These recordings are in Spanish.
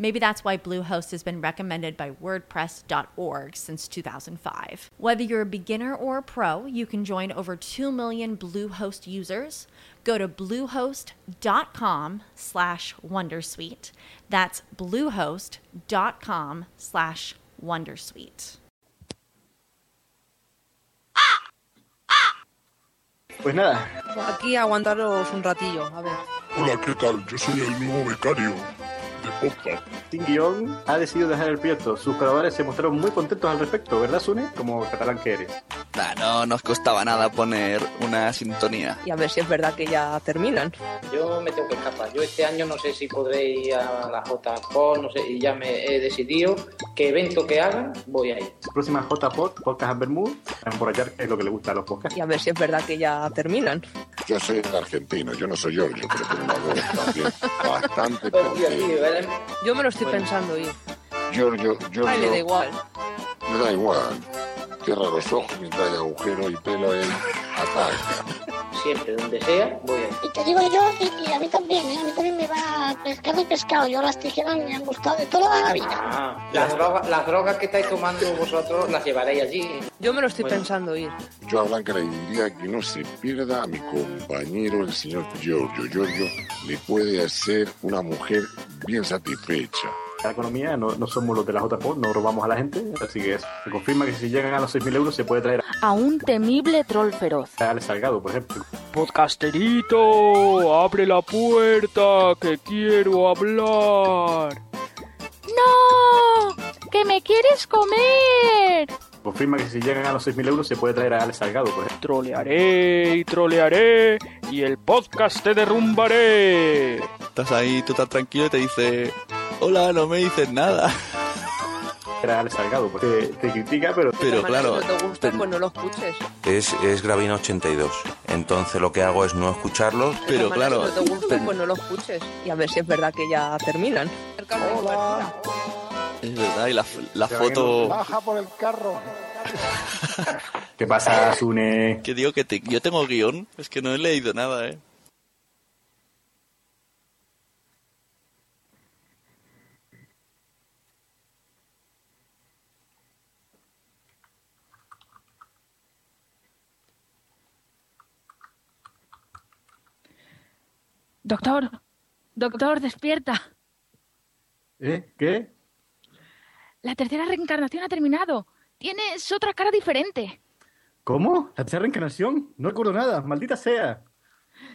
Maybe that's why Bluehost has been recommended by WordPress.org since 2005. Whether you're a beginner or a pro, you can join over 2 million Bluehost users. Go to bluehost.com slash wondersuite. That's bluehost.com slash wondersuite. Pues nada, Aquí aguantaros un ratillo, a ver. Hola, ¿qué tal? Yo soy el nuevo becario de podcast. Sin Guión ha decidido dejar el proyecto. Sus colaboradores se mostraron muy contentos al respecto, ¿verdad, Sune? Como catalán que eres. Nah, no nos costaba nada poner una sintonía. Y a ver si es verdad que ya terminan. Yo me tengo que escapar. Yo este año no sé si podré ir a la JPOD, no sé, y ya me he decidido que evento que hagan, voy a ir. Próxima JPod, Podcast Bermud, emborrachar, que es lo que le gusta a los podcasts. Y a ver si es verdad que ya terminan. Yo soy argentino, yo no soy Giorgio, pero tengo una voz también bastante Pues, tío, tío, Yo me lo estoy Bueno. pensando ir. Giorgio, Giorgio, Ay, le da igual. me da igual. Cierra los ojos mientras hay agujero y pelo él ataca. Siempre, donde sea, voy a ir. Y te digo yo, y, y a mí también, ¿eh? a mí también me va pescado y pescado. Yo las tijeras me han gustado de toda la vida. Ah, las, drogas, las drogas que estáis tomando vosotros las llevaréis allí. Yo me lo estoy Bueno. pensando ir. Yo a Blanca le diría que no se pierda a mi compañero, el señor Giorgio. Giorgio le puede hacer una mujer bien satisfecha. La economía, no, no somos los de la JPod, no robamos a la gente, así que eso. Se confirma que si llegan a los 6.000 euros se puede traer a un temible troll feroz. a Alex Salgado, por ejemplo. Podcasterito, abre la puerta, que quiero hablar. ¡No! ¡Que me quieres comer! Confirma que si llegan a los 6.000 euros se puede traer a Alex Salgado, por ejemplo. Trolearé y trolearé y el podcast te derrumbaré. Estás ahí, tú estás tranquilo y te dice, hola, no me dices nada. Era Alex Salgado, porque te critica, pero Pero claro, Si no te gusta, pues no lo escuches. Es, es Gravina 82. Entonces lo que hago es no escucharlos. pero claro, Si no te gusta, pues no lo escuches. Y a ver si es verdad que ya terminan. Es verdad, y la, la foto... Baja por el carro. ¿qué pasa, Sune? Que digo que te- yo tengo guion, es que no he leído nada, ¿eh? Doctor, doctor, despierta. ¿Eh? ¿Qué? La tercera reencarnación ha terminado. Tienes otra cara diferente. ¿Cómo? ¿La tercera reencarnación? No recuerdo nada, maldita sea.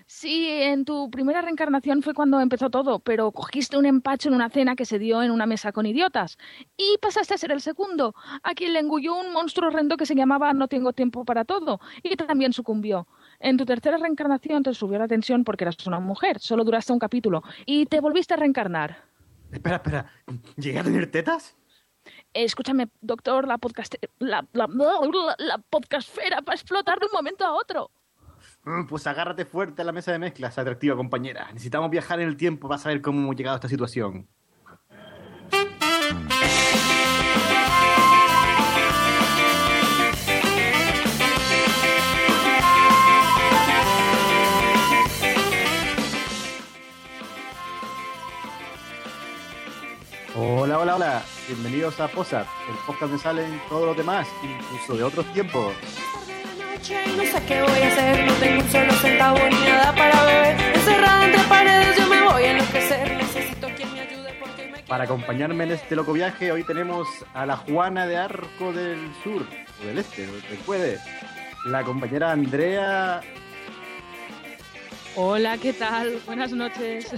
Sí, en tu primera reencarnación fue cuando empezó todo, pero cogiste un empacho en una cena que se dio en una mesa con idiotas. Y pasaste a ser el segundo, a quien le engulló un monstruo horrendo que se llamaba No tengo tiempo para todo, y también sucumbió. En tu tercera reencarnación te subió la tensión porque eras una mujer, solo duraste un capítulo, y te volviste a reencarnar. Espera, espera. ¿Llegué a tener tetas? Escúchame, doctor, la podcast... La, la, la podcastfera va a explotar de un momento a otro. Mm, Pues agárrate fuerte a la mesa de mezclas, atractiva compañera. Necesitamos viajar en el tiempo para saber cómo hemos llegado a esta situación. Hola, hola, hola. Bienvenidos a Posat, el podcast donde salen todos los demás, incluso de otros tiempos. No sé qué voy a hacer, no tengo un solo centavo ni nada para beber. Encerrada entre paredes, yo me voy a enloquecer. Necesito quien me ayude porque me Para acompañarme en este loco viaje, hoy tenemos a la Juana de Arco del Sur, o del Este, puede. La compañera Andrea. Hola, ¿qué tal? Buenas noches.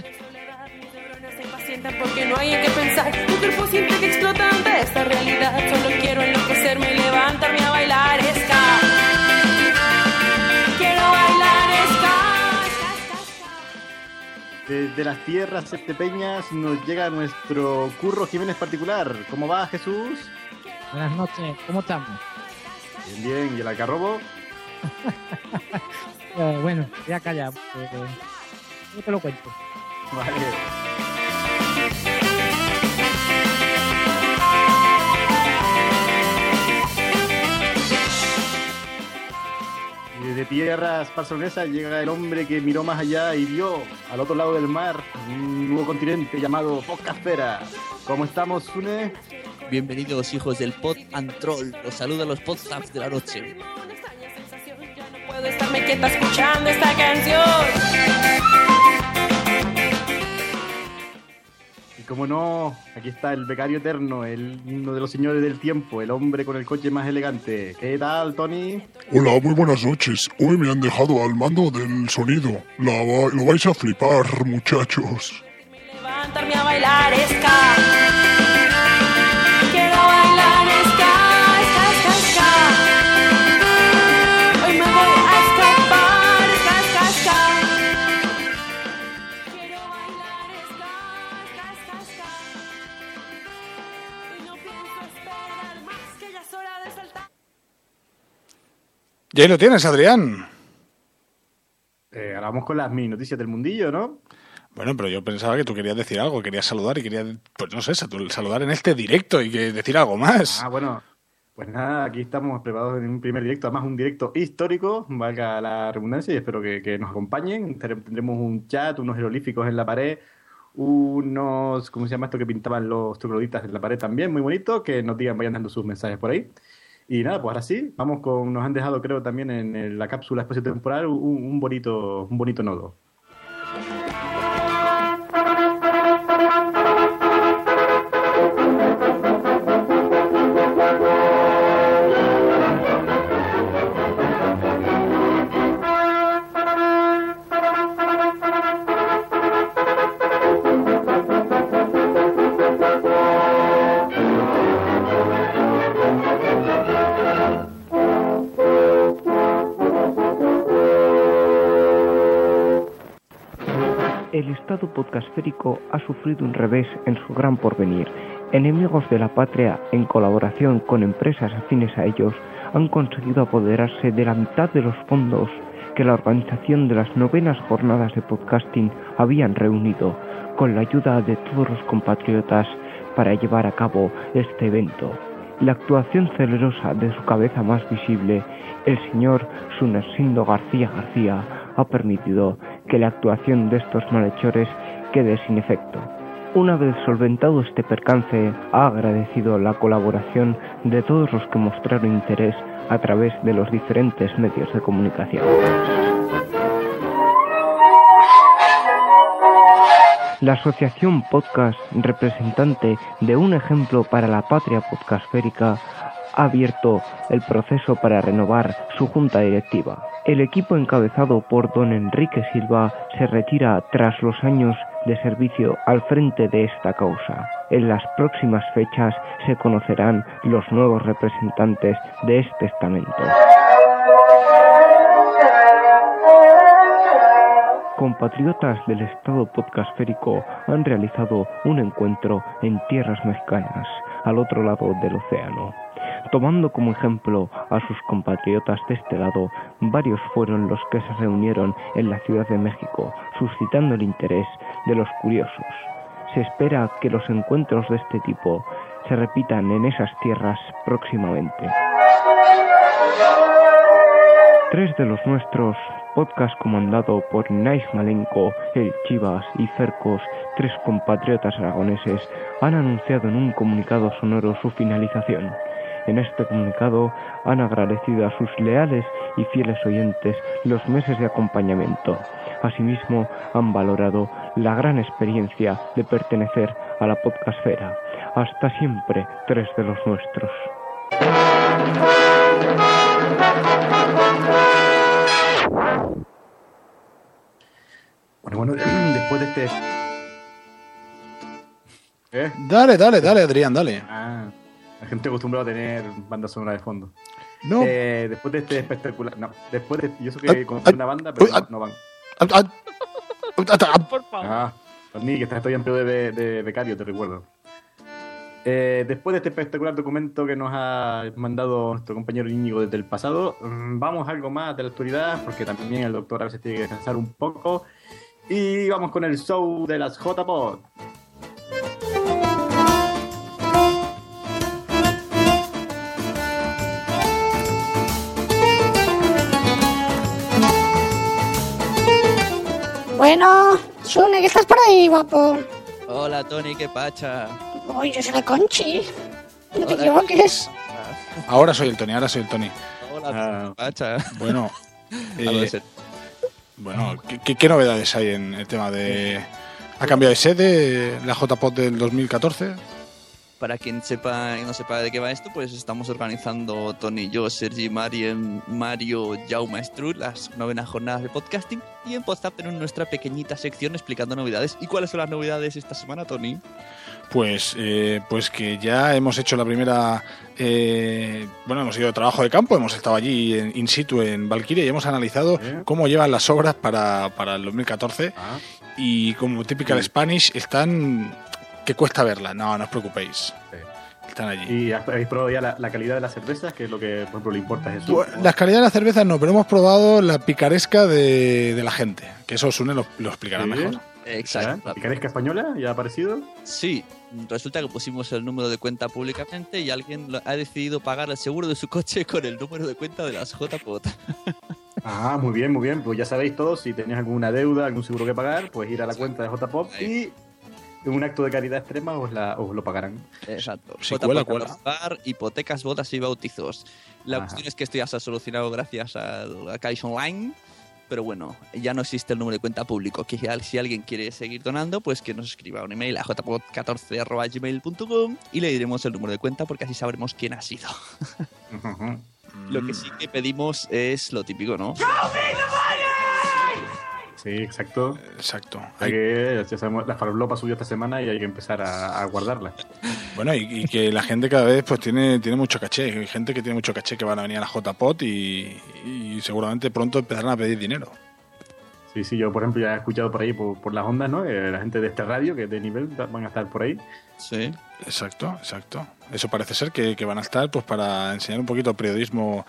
Sientan porque no hay en qué pensar. Mi cuerpo siente que explota ante esta realidad. Solo quiero enloquecerme y levantarme a bailar ska. Quiero bailar ska. Desde las tierras estepeñas nos llega nuestro Curro Jiménez particular. ¿Cómo va, Jesús? Buenas noches, ¿cómo estamos? Bien, bien. ¿Y el algarrobo? Eh, bueno, ya calla. eh, yo te lo cuento. Vale. Desde tierras barcelonesas llega el hombre que miró más allá y vio al otro lado del mar un nuevo continente llamado Podcastera. ¿Cómo estamos, Sune? Bienvenidos hijos del Pod and Troll. Los saluda los podcasts de la noche. Puedo estarme quieta escuchando esta canción. Y como no, aquí está el becario eterno, el, uno de los señores del tiempo, el hombre con el coche más elegante. ¿Qué tal, Tony? Hola, muy buenas noches. Hoy me han dejado al mando del sonido. La va- lo vais a flipar, muchachos. Levantarme a bailar. Y ahí lo tienes, Adrián. Eh, ahora vamos con las mini noticias del mundillo, ¿no? Bueno, pero yo pensaba que tú querías decir algo, querías saludar y querías, pues no sé, saludar en este directo y que decir algo más. Ah, bueno. Pues nada, aquí estamos preparados en un primer directo, además un directo histórico, valga la redundancia, y espero que, que nos acompañen. Tendremos tendremos un chat, unos jeroglíficos en la pared, unos, ¿cómo se llama esto que pintaban los trogloditas en la pared también? Muy bonito, que nos digan, vayan dando sus mensajes por ahí. Y nada, pues ahora sí, vamos con, nos han dejado creo también en la cápsula espacio-temporal un, un bonito, un bonito nodo. Podcastférico ha sufrido un revés en su gran porvenir. Enemigos de la patria, en colaboración con empresas afines a ellos, han conseguido apoderarse de la mitad de los fondos que la organización de las novenas jornadas de podcasting habían reunido, con la ayuda de todos los compatriotas para llevar a cabo este evento. La actuación celerosa de su cabeza más visible, el señor Sunersindo García García, ha permitido que la actuación de estos malhechores quede sin efecto. Una vez solventado este percance, ha agradecido la colaboración de todos los que mostraron interés a través de los diferentes medios de comunicación. La Asociación Podcast, representante de un ejemplo para la patria podcastférica, ha abierto el proceso para renovar su junta directiva. El equipo encabezado por don Enrique Silva se retira tras los años de servicio al frente de esta causa. En las próximas fechas se conocerán los nuevos representantes de este estamento. Compatriotas del Estado podcastférico han realizado un encuentro en tierras mexicanas, al otro lado del océano. Tomando como ejemplo a sus compatriotas de este lado, varios fueron los que se reunieron en la Ciudad de México, suscitando el interés de los curiosos. Se espera que los encuentros de este tipo se repitan en esas tierras próximamente. Tres de los nuestros, podcast comandado por Nais Malenko, El Chivas y Cercos, tres compatriotas aragoneses, han anunciado en un comunicado sonoro su finalización. En este comunicado han agradecido a sus leales y fieles oyentes los meses de acompañamiento. Asimismo, han valorado la gran experiencia de pertenecer a la podcastfera. Hasta siempre, tres de los nuestros. Bueno, bueno, después de este ¿Eh? Dale, dale, dale, Adrián, dale. Ah, la gente acostumbrada a tener banda sonora de fondo. No. Eh, después de este espectacular. No, después de. Yo sé Ay, que conocí ay, una banda, pero no, ah. no van. Ah, ah, ah, ah, Por favor. Ah, Tony, que estás todavía en periodo de, de becario, te recuerdo. Eh, después de este espectacular documento que nos ha mandado nuestro compañero Íñigo desde el pasado, mm, vamos a algo más de la actualidad, porque también el doctor a veces tiene que descansar un poco. Y vamos con el show de las JPod. Bueno, Sune, ¿qué estás por ahí, guapo? Hola, Tony, qué pacha. Uy, yo soy la Conchi. No te Hola, equivoques. Ahora soy el Tony, ahora soy el Tony. Hola, Ah. pacha. Bueno, eh, bueno ¿qué, qué, qué novedades hay en el tema de... ¿Ha cambiado de sede la JPOT del 2014? Para quien sepa y no sepa de qué va esto, pues estamos organizando Tony, yo, Sergi, Marien, Mario, Jaume Stru, las novenas jornadas de podcasting. Y en Podzap tenemos nuestra pequeñita sección explicando novedades. ¿Y cuáles son las novedades esta semana, Tony? Pues, eh, pues que ya hemos hecho la primera. eh, bueno, hemos ido de trabajo de campo, hemos estado allí en- in situ en Valkyria y hemos analizado ¿Eh? cómo llevan las obras para, para el 2014. Ah, Y como typical Spanish, están. Que cuesta verlas, no, no os preocupéis. sí. Están allí. ¿Y habéis probado ya la, la calidad de las cervezas? Que es lo que, por ejemplo, le importa a Jesús. Bueno, Las calidades de las cervezas no, pero hemos probado la picaresca de, de la gente. Que eso Sune lo, lo explicará Sí. mejor. Exacto. ¿Picaresca española? ¿Ya ha aparecido? Sí, resulta que pusimos el número de cuenta públicamente y alguien ha decidido pagar el seguro de su coche con el número de cuenta de las JPOT. Ah, muy bien, muy bien. Pues ya sabéis todos, si tenéis alguna deuda, algún seguro que pagar, pues ir a la cuenta de JPOP y un acto de caridad extrema os, la, os lo pagarán. Exacto. Si cuela, a cuela. pagar, hipotecas, bodas y bautizos. La Ajá. cuestión es que esto ya se ha solucionado gracias al- a Caixa Online. Pero bueno, ya no existe el número de cuenta público. Que ya- si alguien quiere seguir donando, pues que nos escriba un email a jpod14.gmail.com y le diremos el número de cuenta porque así sabremos quién ha sido. Lo que sí que pedimos es lo típico, ¿no? Sí, exacto. Exacto. Hay que, ya sabemos, la farlopa subió esta semana y hay que empezar a, a guardarla. Bueno, y, y que la gente cada vez pues tiene, tiene mucho caché. Hay gente que tiene mucho caché que van a venir a la JPOT y, y seguramente pronto empezarán a pedir dinero. Sí, sí, yo por ejemplo ya he escuchado por ahí, por, por las ondas, ¿no? Eh, la gente de este radio, que de nivel, van a estar por ahí. Sí. Exacto, exacto. Eso parece ser que, que van a estar pues para enseñar un poquito periodismo,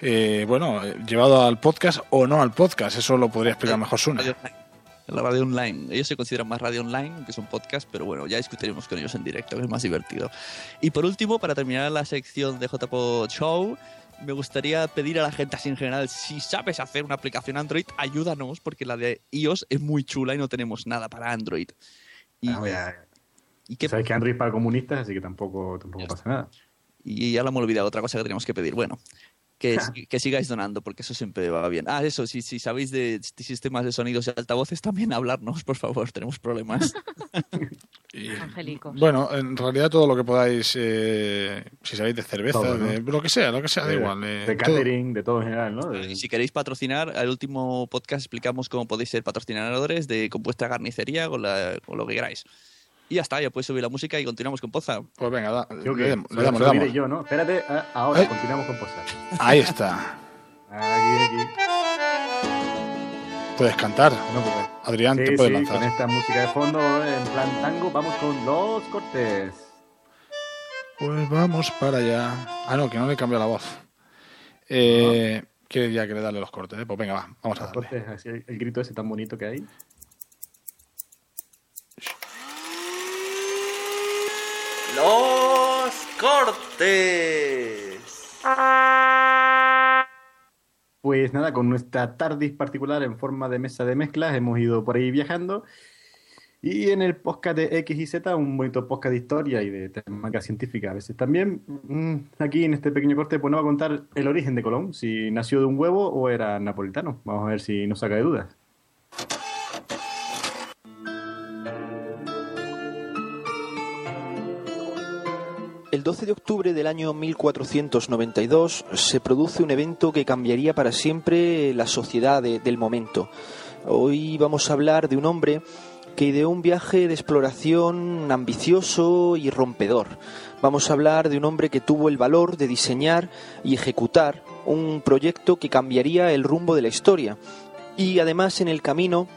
eh, bueno, eh, llevado al podcast o no al podcast. Eso lo podría explicar mejor Sune. Radio online. La radio online. Ellos se consideran más radio online, que son podcast, pero bueno, ya discutiremos con ellos en directo, que es más divertido. Y por último, para terminar la sección de JPO Show, me gustaría pedir a la gente así en general, si sabes hacer una aplicación Android, ayúdanos, porque la de iOS es muy chula y no tenemos nada para Android. Y, Ah, ya- y qué- Sabéis que Android es para comunistas, así que tampoco, tampoco pasa nada. y ya lo hemos olvidado, otra cosa que tenemos que pedir. Bueno, que, que sigáis donando, porque eso siempre va bien. Ah, eso, si, si sabéis de sistemas de sonidos y altavoces, también hablarnos, por favor, tenemos problemas. Y, Angélicos. bueno, en realidad todo lo que podáis, eh, si sabéis de cerveza, Todo, ¿no? de lo que sea, lo que sea, da igual. eh, de todo. catering, de todo en general, ¿no? De- Y si queréis patrocinar, al último podcast explicamos cómo podéis ser patrocinadores de compuesta carnicería con, la- con lo que queráis. Y ya está, ya puedes subir la música y continuamos con Poza. Pues venga, da- Creo le, damos, le damos, le damos. yo, ¿no? Espérate, ah, ahora Eh. continuamos con posar. Ahí está. Aquí, aquí. Puedes cantar. No, pues, Adrián, sí, te puedes sí, lanzar. con esta música de fondo, en plan tango, vamos con los cortes. Pues vamos para allá. Ah, no, que no le cambia la voz. Eh, Quiere ya que le darle los cortes, ¿eh? Pues venga, va, vamos a darle. cortes, así, el grito ese tan bonito que hay. Los cortes. Pues nada, con nuestra TARDIS particular en forma de mesa de mezclas hemos ido por ahí viajando. Y en el podcast de X y Z, un bonito podcast de historia y de temática científica a veces también. mm, Aquí en este pequeño corte, pues nos va a contar el origen de Colón, si nació de un huevo o era napolitano. Vamos a ver si nos saca de dudas. El 12 de octubre del año 1492 se produce un evento que cambiaría para siempre la sociedad de- del momento. Hoy vamos a hablar de un hombre que ideó un viaje de exploración ambicioso y rompedor. Vamos a hablar de un hombre que tuvo el valor de diseñar y ejecutar un proyecto que cambiaría el rumbo de la historia. Y además en el camino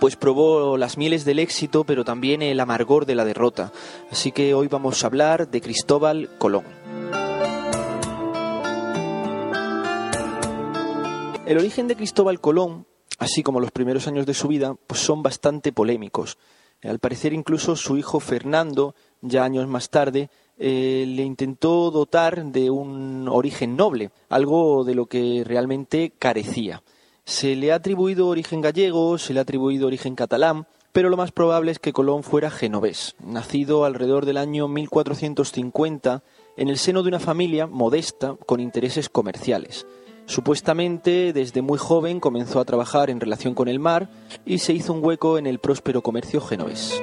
pues probó las mieles del éxito, pero también el amargor de la derrota. Así que hoy vamos a hablar de Cristóbal Colón. El origen de Cristóbal Colón, así como los primeros años de su vida, pues son bastante polémicos. Al parecer incluso su hijo Fernando, ya años más tarde, eh, le intentó dotar de un origen noble, algo de lo que realmente carecía. Se le ha atribuido origen gallego, se le ha atribuido origen catalán, pero lo más probable es que Colón fuera genovés, nacido alrededor del año 1450 en el seno de una familia modesta con intereses comerciales. Supuestamente, desde muy joven comenzó a trabajar en relación con el mar y se hizo un hueco en el próspero comercio genovés.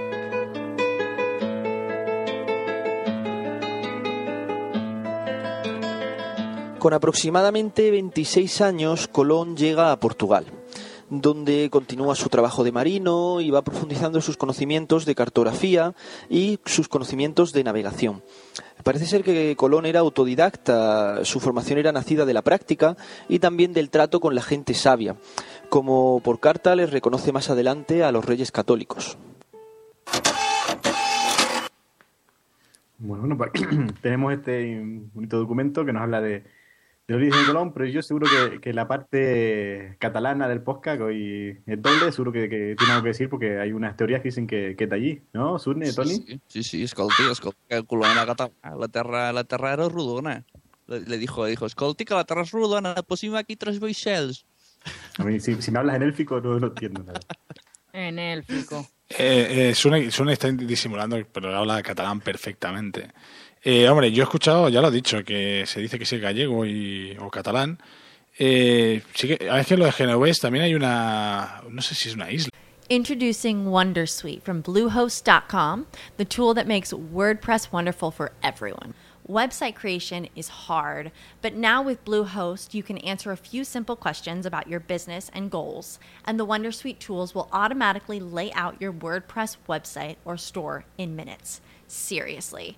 Con aproximadamente 26 años, Colón llega a Portugal, donde continúa su trabajo de marino y va profundizando sus conocimientos de cartografía y sus conocimientos de navegación. Parece ser que Colón era autodidacta, su formación era nacida de la práctica y también del trato con la gente sabia, como por carta les reconoce más adelante a los reyes católicos. Bueno, pues, tenemos este bonito documento que nos habla de, de origen Colón, pero yo seguro que, que, la parte catalana del podcast, hoy es doble, seguro que, que, tiene algo que decir porque hay unas teorías que dicen que, que está allí, ¿no? Surne, Toni? Sí, sí, sí, escolti, escolti, que Colón era la terra, la terra era rodona. Le, le dijo, le dijo, escolti, que la terra es rodona, pusim aquí tres boixels. A mí, si, si me hablas en élfico, no lo entiendo nada. En élfico. Eh, eh, Sune, Sune está disimulando, pero habla catalán perfectamente. Eh, hombre, yo he escuchado, ya lo he dicho, que se dice que gallego y, o catalán. Eh, sí que, a veces lo de también hay una, no sé si es una isla. Introducing Wondersuite from Bluehost.com, the tool that makes WordPress wonderful for everyone. Website creation is hard, but now with Bluehost, you can answer a few simple questions about your business and goals, and the Wondersuite tools will automatically lay out your WordPress website or store in minutes. Seriously.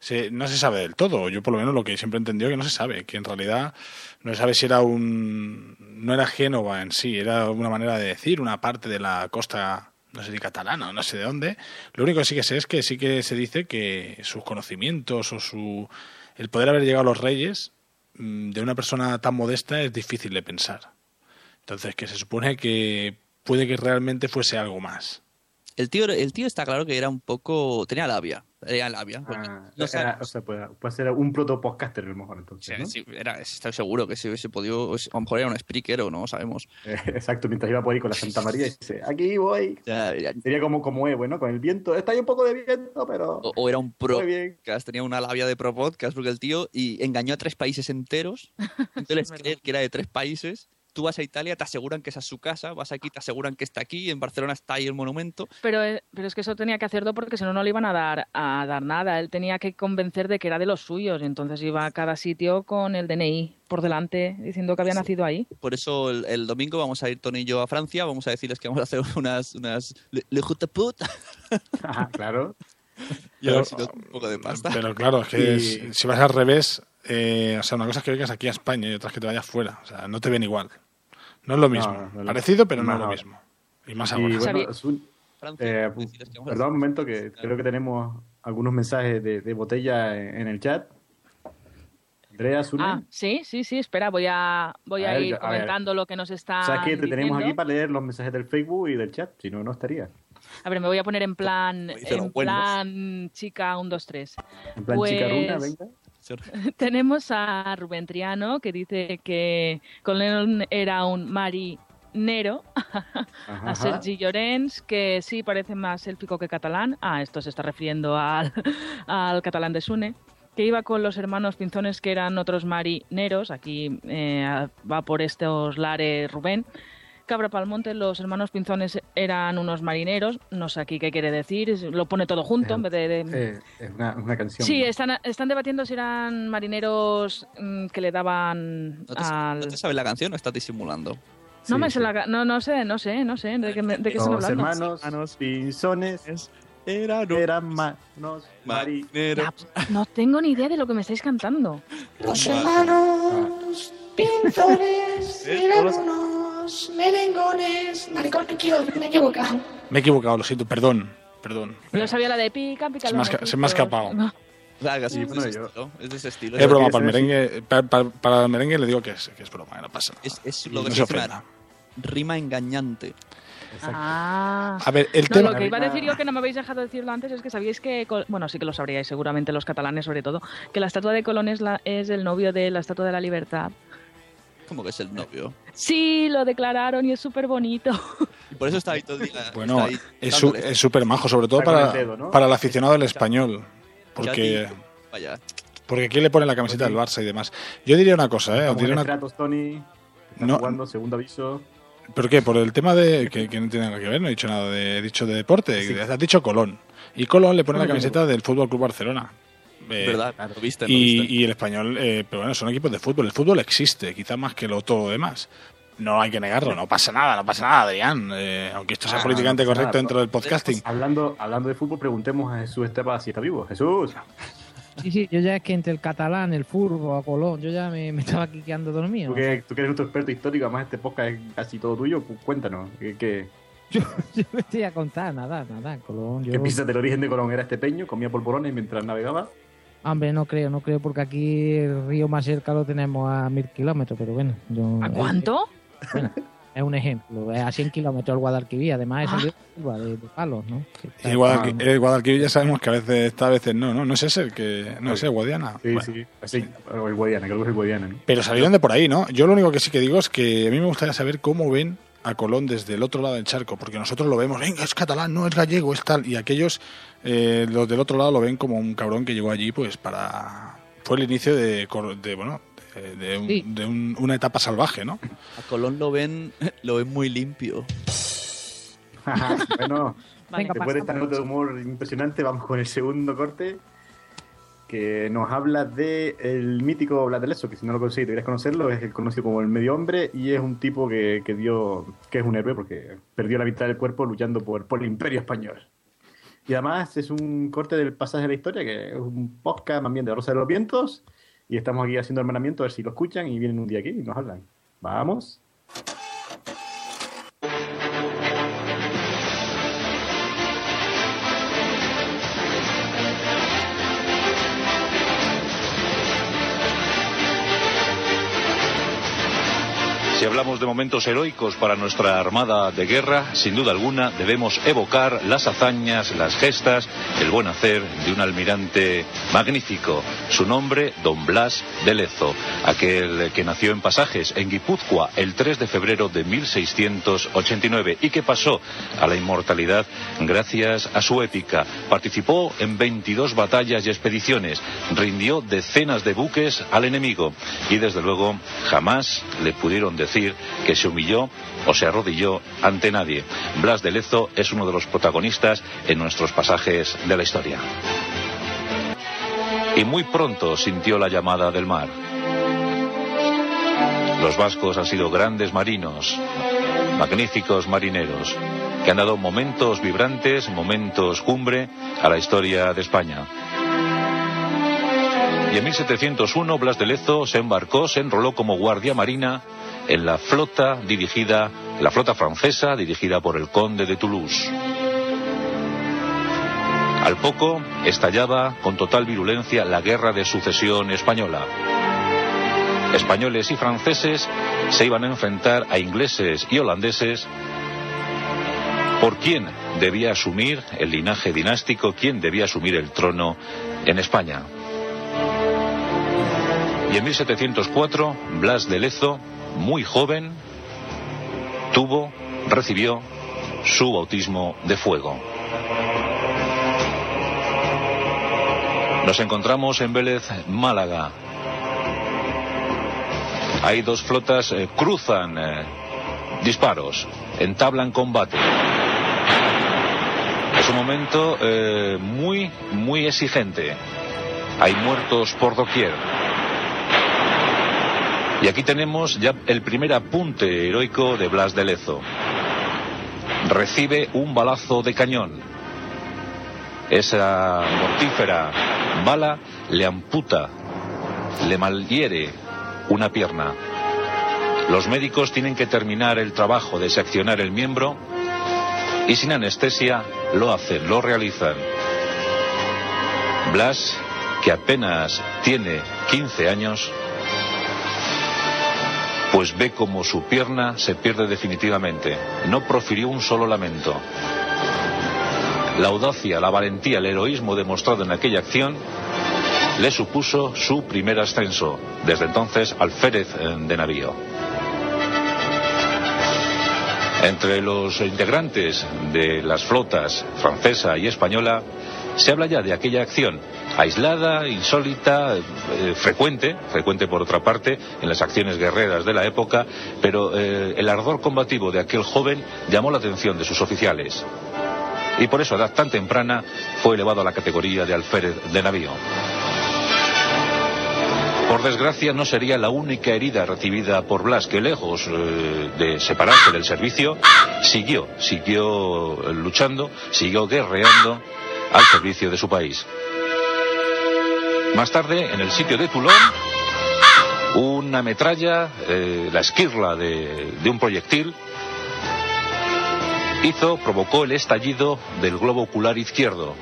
se, no se sabe del todo. Yo por lo menos lo que siempre he entendido que no se sabe, que en realidad no se sabe si era un no era Génova en sí, era una manera de decir, una parte de la costa no sé si catalana o no sé de dónde. Lo único que sí que sé es que sí que se dice que sus conocimientos o su el poder haber llegado a los reyes mm, de una persona tan modesta es difícil de pensar. Entonces, que se supone que puede que realmente fuese algo más. El tío, el tío está claro que era un poco. tenía labia. Tenía labia. Ah, no era, o sea, puede, puede, ser un proto-podcaster a lo mejor entonces. Sí, ¿no? sí, era, estoy seguro que si hubiese podido. A lo mejor era un speaker o no sabemos. Eh, exacto, mientras iba por ahí con la Santa María y dice: Aquí voy. Ya, ya. Sería como, como es, bueno, con el viento. Está ahí un poco de viento, pero. O, o era un pro podcast, tenía una labia de pro podcast, porque el tío y engañó a tres países enteros. Entonces creer que era de tres países tú vas a Italia, te aseguran que esa es su casa, vas aquí, te aseguran que está aquí, en Barcelona está ahí el monumento. Pero, eh, pero es que eso tenía que hacerlo porque si no, no le iban a dar, a dar nada. Él tenía que convencer de que era de los suyos y entonces iba a cada sitio con el DNI por delante diciendo que había nacido ahí. Por eso el, el domingo vamos a ir Tony y yo a Francia, vamos a decirles que vamos a hacer unas, unas le, le Jute Put. Ajá, claro. y a ver si nos da un poco de pasta. Pero claro, es que Y- si vas al revés, eh, o sea, una cosa es que vengas aquí a España y otra es que te vayas fuera. O sea, no te ven igual. No es lo mismo. No, no, no. Parecido, pero no es lo mismo. Y más Y ahora. bueno, Azul, eh, perdón un momento que creo que tenemos algunos mensajes de, de botella en, en el chat. Andrea, Azul. Ah, sí, sí, sí, espera, voy a, voy A a, ver, ir a comentando lo que nos está. ¿Sabes que te tenemos aquí para leer los mensajes del Facebook y del chat? Si no, no estaría. A ver, me voy a poner en plan, en plan chica 1, 2, 3. En plan Pues, chica runa, venga. Tenemos a Rubén Triano que dice que Colón era un marinero. Ajá. A Sergi Llorens, que sí parece más élfico que catalán. Ah, esto se está refiriendo al, al catalán de Sune. Que iba con los hermanos Pinzones, que eran otros marineros. Aquí eh, va por estos lares Rubén. Cabra Palmonte, los hermanos Pinzones eran unos marineros. No sé aquí qué quiere decir. Lo pone todo junto en vez de- de, Eh, es una, una canción. Sí, están, están debatiendo si eran marineros mm, que le daban ¿No te, al... no te sabes la canción o estás disimulando? No me sé la... No, no sé, no sé, no sé. ¿De qué, me- de qué están Los hablando? hermanos pinzones eran, manos marineros. No tengo ni idea de lo que me estáis cantando. Los hermanos pinzones eran unos merengones. Maricón, que quiero, me he equivocado. Me he equivocado, lo siento, perdón. Perdón. Yo sabía la de pica, pica Se me ha se me ha escapado. Sí, es, bueno, de ese yo- estilo, es de ese estilo. Es broma, para el, merengue, pa- para el merengue le digo que es, que es broma, que no pasa nada. Es, lo que no se rima engañante. Ah. A ver, el No, tema... lo que iba a decir yo que no me habéis dejado decirlo antes es que sabíais que, bueno, sí que lo sabríais seguramente los catalanes sobre todo, que la estatua de Colón es, la, es el novio de la estatua de la libertad. Como que es el novio. Sí, lo declararon y es súper bonito. Y por eso está ahí todo el día. Bueno, ahí es su- dándole. es súper majo, sobre todo para, el dedo, ¿no? para el aficionado del español. Porque, Vaya. porque aquí le pone la camiseta del Barça y demás. Yo diría una cosa, ¿eh? Os diré una- estratos, Tony. Está No. jugando, segundo aviso. ¿Por qué? Por el tema de. Que, que no tiene nada que ver, no he dicho nada de. He dicho de deporte, has dicho Colón. Y Colón le pone la camiseta del Fútbol Club Barcelona. Eh, verdad, lo viste, lo y, viste. y el español, eh, pero bueno, son equipos de fútbol. El fútbol existe, quizá más que lo todo lo demás. No hay que negarlo, no pasa nada, no pasa nada, Adrián. Eh, aunque esto sea Ah, políticamente no correcto nada, dentro del podcasting. Hablando, hablando de fútbol, preguntemos a Jesús Estepa si está vivo. Jesús. Sí, sí, yo ya es que entre el catalán, el furbo, a Colón, yo ya me, me estaba aquí quedando dormido. Tú que, tú que eres nuestro experto histórico, además este podcast es casi todo tuyo, cu- cuéntanos. ¿Qué, qué, Yo me estoy a contar, nada, nada, Colón. Yo... qué piensas del origen de Colón? ¿Era este peño? ¿Comía polvorones mientras navegaba? Hombre, no creo, no creo, porque aquí el río más cerca lo tenemos a mil kilómetros, pero bueno. Yo, ¿A cuánto? Bueno, es un ejemplo, es a 100 kilómetros el Guadalquivir, además es Ah. el río de de, palos, ¿no? El Guadalquivir, el Guadalquivir ya sabemos que a veces está, a veces no, ¿no? No es ese el que. No es el Guadiana. Sí, Bueno. sí. sí. O el Guadiana, creo que es el Guadiana. ¿no? Pero salieron de por ahí, ¿no? Yo lo único que sí que digo es que a mí me gustaría saber cómo ven a Colón desde el otro lado del charco, porque nosotros lo vemos, venga, es catalán, no es gallego, es tal, y aquellos, eh, los del otro lado lo ven como un cabrón que llegó allí, pues para... Fue el inicio de, cor- de bueno, de, de un- Sí. de un- una etapa salvaje, ¿no? A Colón lo ven, lo ven muy limpio. bueno, Venga, después de esta nota de humor impresionante, vamos con el segundo corte que nos habla de el mítico Blateleso, que si no lo conseguís, deberías conocerlo, es el conocido como el medio hombre y es un tipo que, que dio, que es un héroe porque perdió la mitad del cuerpo luchando por, por el imperio español. Y además es un corte del pasaje de la historia, que es un podcast bien de Rosa de los Vientos, y estamos aquí haciendo hermanamiento, a ver si lo escuchan y vienen un día aquí y nos hablan. Vamos. Si hablamos de momentos heroicos para nuestra Armada de Guerra, sin duda alguna debemos evocar las hazañas, las gestas, el buen hacer de un almirante magnífico. Su nombre, Don Blas de Lezo, aquel que nació en Pasajes, en Guipúzcoa, el 3 de febrero de 1689 y que pasó a la inmortalidad gracias a su épica. Participó en 22 batallas y expediciones, rindió decenas de buques al enemigo y desde luego jamás le pudieron decir decir que se humilló o se arrodilló ante nadie. Blas de Lezo es uno de los protagonistas en nuestros pasajes de la historia. Y muy pronto sintió la llamada del mar. Los vascos han sido grandes marinos, magníficos marineros, que han dado momentos vibrantes, momentos cumbre a la historia de España. Y en 1701 Blas de Lezo se embarcó, se enroló como guardia marina en la flota dirigida, la flota francesa dirigida por el conde de Toulouse. Al poco estallaba con total virulencia la guerra de sucesión española. Españoles y franceses se iban a enfrentar a ingleses y holandeses por quién debía asumir el linaje dinástico, quién debía asumir el trono en España. Y en 1704, Blas de Lezo, muy joven, tuvo, recibió su bautismo de fuego. Nos encontramos en Vélez, Málaga. Hay dos flotas, eh, cruzan eh, disparos, entablan combate. Es un momento eh, muy, muy exigente. Hay muertos por doquier. Y aquí tenemos ya el primer apunte heroico de Blas de Lezo. Recibe un balazo de cañón. Esa mortífera bala le amputa, le malhiere una pierna. Los médicos tienen que terminar el trabajo de seccionar el miembro y sin anestesia lo hacen, lo realizan. Blas, que apenas tiene 15 años, pues ve como su pierna se pierde definitivamente. No profirió un solo lamento. La audacia, la valentía, el heroísmo demostrado en aquella acción le supuso su primer ascenso, desde entonces alférez eh, de navío. Entre los integrantes de las flotas francesa y española se habla ya de aquella acción aislada, insólita, eh, frecuente, frecuente por otra parte en las acciones guerreras de la época, pero eh, el ardor combativo de aquel joven llamó la atención de sus oficiales. Y por eso a edad tan temprana fue elevado a la categoría de alférez de navío. Por desgracia, no sería la única herida recibida por Blas, que lejos eh, de separarse del servicio, siguió, siguió luchando, siguió guerreando al servicio de su país. Más tarde, en el sitio de Toulon, una metralla, eh, la esquirla de, un proyectil, hizo, provocó el estallido del globo ocular izquierdo.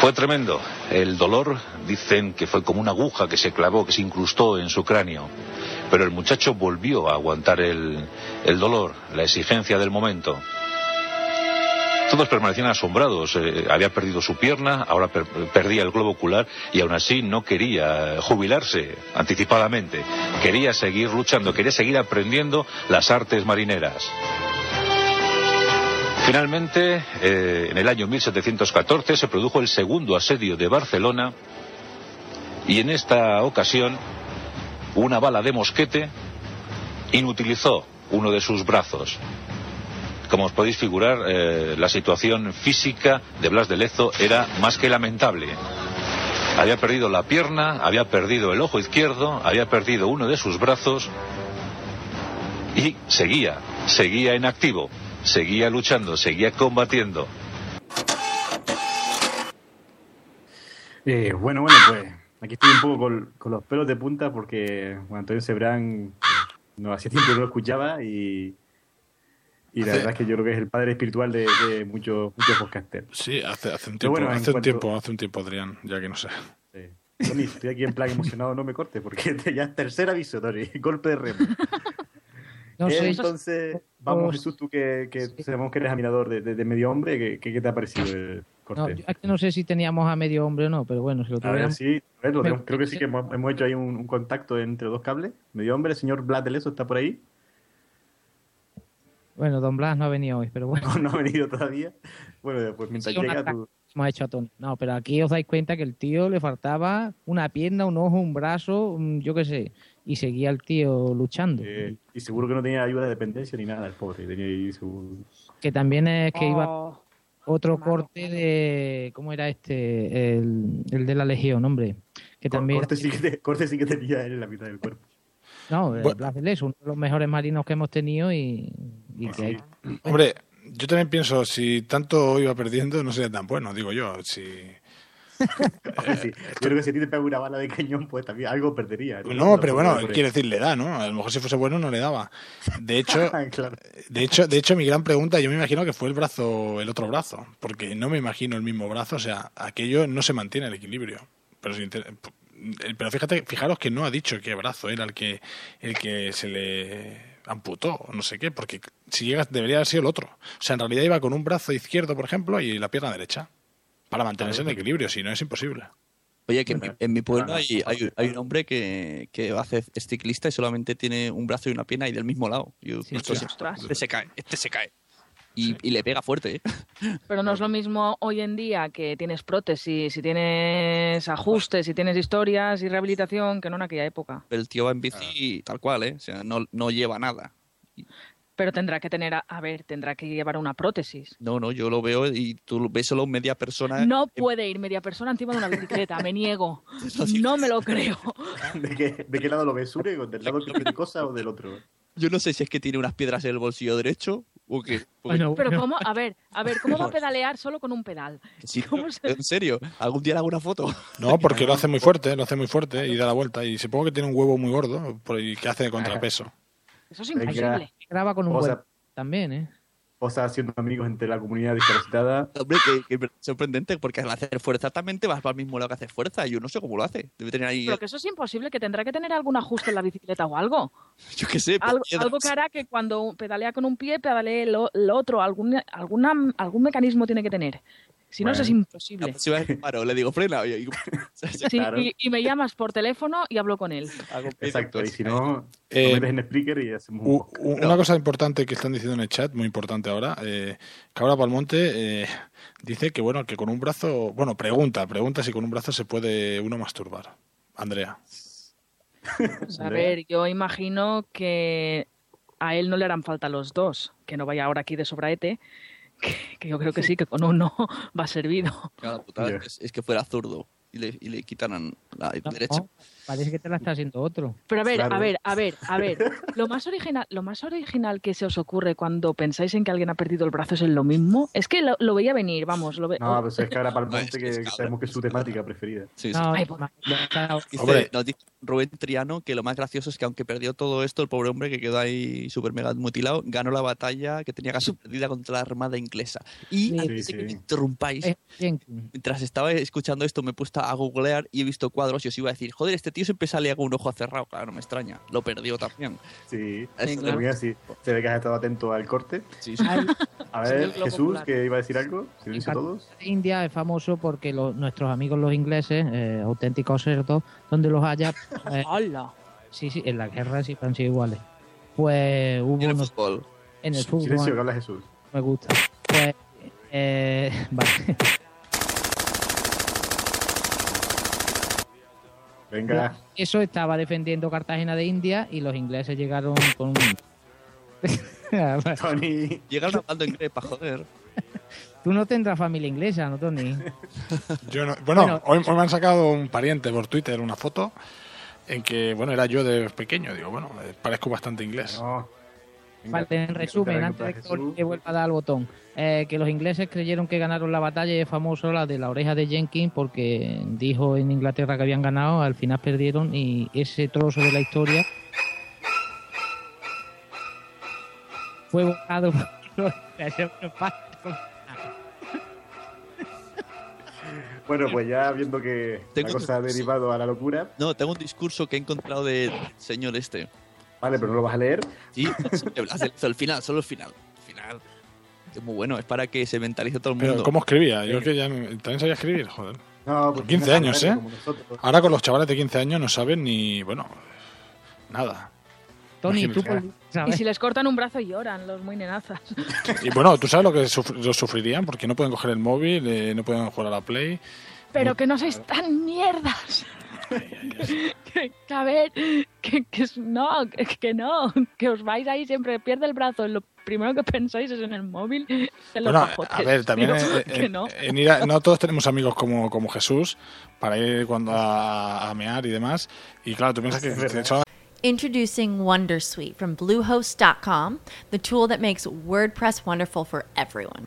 Fue tremendo. El dolor, dicen que fue como una aguja que se clavó, que se incrustó en su cráneo. Pero el muchacho volvió a aguantar el, el dolor, la exigencia del momento. Todos permanecían asombrados. Eh, había perdido su pierna, ahora per- perdía el globo ocular y aún así no quería jubilarse anticipadamente. Quería seguir luchando, quería seguir aprendiendo las artes marineras. Finalmente, eh, en el año 1714 se produjo el segundo asedio de Barcelona y en esta ocasión una bala de mosquete inutilizó uno de sus brazos. Como os podéis figurar, eh, la situación física de Blas de Lezo era más que lamentable. Había perdido la pierna, había perdido el ojo izquierdo, había perdido uno de sus brazos y seguía, seguía en activo, seguía luchando, seguía combatiendo. Eh, bueno, bueno, pues aquí estoy un poco con, los pelos de punta porque Juan Antonio Sebrán eh, no hacía tiempo que no lo escuchaba y, y la verdad es que yo creo que es el padre espiritual de, de muchos, muchos podcasters. Sí, hace, hace un tiempo, bueno, hace un cuanto- tiempo, hace un tiempo, Adrián, ya que no sé. Tony, estoy aquí en plan emocionado, no me cortes, porque ya es tercer aviso, Tony, golpe de remo. No sé. Entonces, vamos, Jesús, tú que, que sabemos que eres admirador de, de- de medio hombre, ¿qué, qué, te ha parecido el No, corte? yo- que no sé si teníamos a medio hombre o no, pero bueno, si lo A ver, tuviéramos. sí, a ver, lo Me- tenemos- creo que sí que hemos, hemos hecho ahí un, un contacto entre dos cables. Medio hombre, el señor Blas de Leso está por ahí. Bueno, Don Blas no ha venido hoy, pero bueno. No, no ha venido todavía. Bueno, pues mientras Sí, llega tú... hemos hecho a Tony. No, pero aquí os dais cuenta que el tío le faltaba una pierna, un ojo, un brazo, un- yo qué sé. y seguía el tío luchando. Eh, y seguro que no tenía ayuda de dependencia ni nada, el pobre. Tenía ahí su... Que también es que iba Oh, otro corte de. ¿Cómo era este? El, el de la Legión, hombre. Que también. Corte sí que, te- corte sí que tenía él en la mitad del cuerpo. No, el Bu- Blas de Les, uno de los mejores marinos que hemos tenido y, y que hay. Hombre, yo también pienso, si tanto iba perdiendo, no sería tan bueno, digo yo. Si... Hombre, sí. Yo creo que si a ti te pega una bala de cañón, pues también algo perdería. No, pero bueno, Por- quiere decir, le da, ¿no? A lo mejor si fuese bueno no le daba. De hecho, Claro. de hecho, de hecho, mi gran pregunta, yo me imagino que fue el brazo, el otro brazo, porque no me imagino el mismo brazo, o sea, aquello no se mantiene el equilibrio. Pero, si inter- eh, pero fíjate, fijaros que no ha dicho qué brazo era el que, el que se le amputó, o no sé qué, porque si llegas debería haber sido el otro. O sea, en realidad iba con un brazo izquierdo, por ejemplo, y la pierna derecha, para mantenerse en equilibrio, si no es imposible. Oye, que en mi, en mi pueblo hay, hay, hay un hombre que, que hace es ciclista y solamente tiene un brazo y una pierna y del mismo lado. Yo, esto sí. Ostras. este se cae, este se cae. Y, y le pega fuerte, ¿eh? Pero no es lo mismo hoy en día que tienes prótesis, si tienes ajustes, si tienes historias y rehabilitación, que no en aquella época. El tío va en bici tal cual, ¿eh? O sea, no, no lleva nada. Pero tendrá que tener, a, a ver, tendrá que llevar una prótesis. No, no, yo lo veo y tú ves solo media persona. No puede ir media persona encima de una bicicleta, me niego. No me lo creo. ¿De qué, ¿De qué lado lo ves, Sure? ¿Del lado que tiene cosa o del otro? Yo no sé si es que tiene unas piedras en el bolsillo derecho o qué. Porque- Pero cómo, a ver, a ver, ¿cómo va a pedalear solo con un pedal? Sí, ¿Cómo se- en serio, algún día le hago una foto. No, porque lo hace muy fuerte, lo hace muy fuerte y da la vuelta. Y supongo que tiene un huevo muy gordo y que hace de contrapeso. Eso es imposible. Graba con un O buen sea- también, ¿eh? O sea, haciendo amigos entre la comunidad discapacitada. Hombre, que, que es sorprendente porque al hacer fuerza también te vas para el mismo lado que hacer fuerza. Yo no sé cómo lo hace. Debe tener ahí, Pero que eso es imposible, que tendrá que tener algún ajuste en la bicicleta o algo. yo qué sé, Algo, algo que hará que cuando pedalea con un pie, pedalee el otro. Algún, alguna, algún mecanismo tiene que tener. Si no, eso es imposible. La próxima vez que paro, le digo frena. Y, y- Sí, y, y me llamas por teléfono y hablo con él. Exacto, y si no, Eh, lo metes en Spreaker y hacemos un U- podcast. u- Una cosa importante que están diciendo en el chat, muy importante ahora, eh, Cabra Palmonte eh, dice que bueno, que con un brazo, bueno, pregunta, pregunta si con un brazo se puede uno masturbar. Andrea. Pues, a ver, yo imagino que a él no le harán falta los dos. Que no vaya ahora aquí de sobraete. Que, que yo creo que sí, que con uno va servido. Claro, es, es que fuera zurdo y le, y le quitaran la derecha. No, parece que te la está haciendo otro. Pero a ver, Claro. a ver, a ver, a ver. Lo más original, lo más original que se os ocurre cuando pensáis en que alguien ha perdido el brazo es en lo mismo. Es que lo, lo veía venir, vamos. Lo ve- No, pues es que ahora para el No, monte que sabemos que es su temática preferida. Sí, sí. No, Ay, ma- ma- Dice- Hombre. nos dice Rubén Triano que lo más gracioso es que aunque perdió todo esto, el pobre hombre que quedó ahí súper mega mutilado, ganó la batalla que tenía casi perdida contra la armada inglesa. Y Sí, antes de que me interrumpáis, mientras estaba escuchando esto me he puesto a googlear y he visto cuadros y os iba a decir, joder, este tío siempre salía con un ojo cerrado. Claro, no me extraña. Lo perdió también. Sí, sí. Se ve que has estado atento al corte. Sí, sí. Ay, A Sí, ver, Jesús, que iba a decir algo. Si lo en todos. India es famoso porque los- nuestros amigos los ingleses, eh, auténticos cerdos, donde los haya. eh, ¡Hala! sí, sí, en la guerra siempre han sido iguales. Pues hubo en el unos- fútbol. en el fútbol. Silencio, que habla Jesús. Me gusta. Pues, eh, vale. Venga. Eso estaba defendiendo Cartagena de India y los ingleses llegaron con un... Tony. Llegaron hablando inglés para joder. Tú no tendrás familia inglesa, ¿no, Tony? Yo no- bueno, Bueno. hoy, hoy me han sacado un pariente por Twitter una foto en que, bueno, era yo de pequeño. Digo, bueno, eh, parezco bastante inglés. No. En resumen, antes de que Jesús. Vuelva a dar al botón, eh, que los ingleses creyeron que ganaron la batalla y es famoso la de la oreja de Jenkins porque dijo en Inglaterra que habían ganado, al final perdieron y ese trozo de la historia fue borrado por los ingleses. Bueno, pues ya viendo que Tengo la cosa ha derivado a la locura. No, tengo un discurso que he encontrado del señor este. Vale, pero no lo vas a leer. Sí, el final, solo el final. El final. Es muy bueno, es para que se mentalice todo el Pero, mundo. ¿cómo escribía? Yo que ya no- también sabía escribir, joder. No, pues 15 no años, ¿eh? Ahora con los chavales de 15 años no saben ni, bueno, nada. Tony, tú Y si les cortan un brazo lloran los muy nenazas. Y bueno, tú sabes lo que suf- lo sufrirían porque no pueden coger el móvil, eh, no pueden jugar a la Play. Pero que no sois tan mierdas. que, que, a ver, que, que es- no, que, que no, que os vais ahí siempre pierde el brazo. Lo primero que pensáis es en el móvil, en los Bueno, pajotes. a ver, también Digo, que en- no. en ir a- no todos tenemos amigos como, como Jesús para ir cuando a, a mear y demás. Y claro, tú piensas que, que Introducing Wondersuite from Bluehost.com, the tool that makes WordPress wonderful for everyone.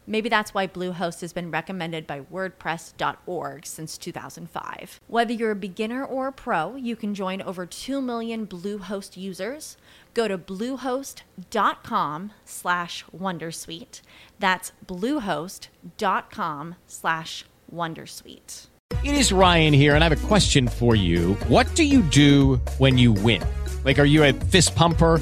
Maybe that's why Bluehost has been recommended by WordPress.org since 2005. Whether you're a beginner or a pro, you can join over 2 million Bluehost users. Go to bluehost.com slash wondersuite. That's bluehost.com slash wondersuite. It is Ryan here, and I have a question for you. What do you do when you win? Like, are you a fist pumper?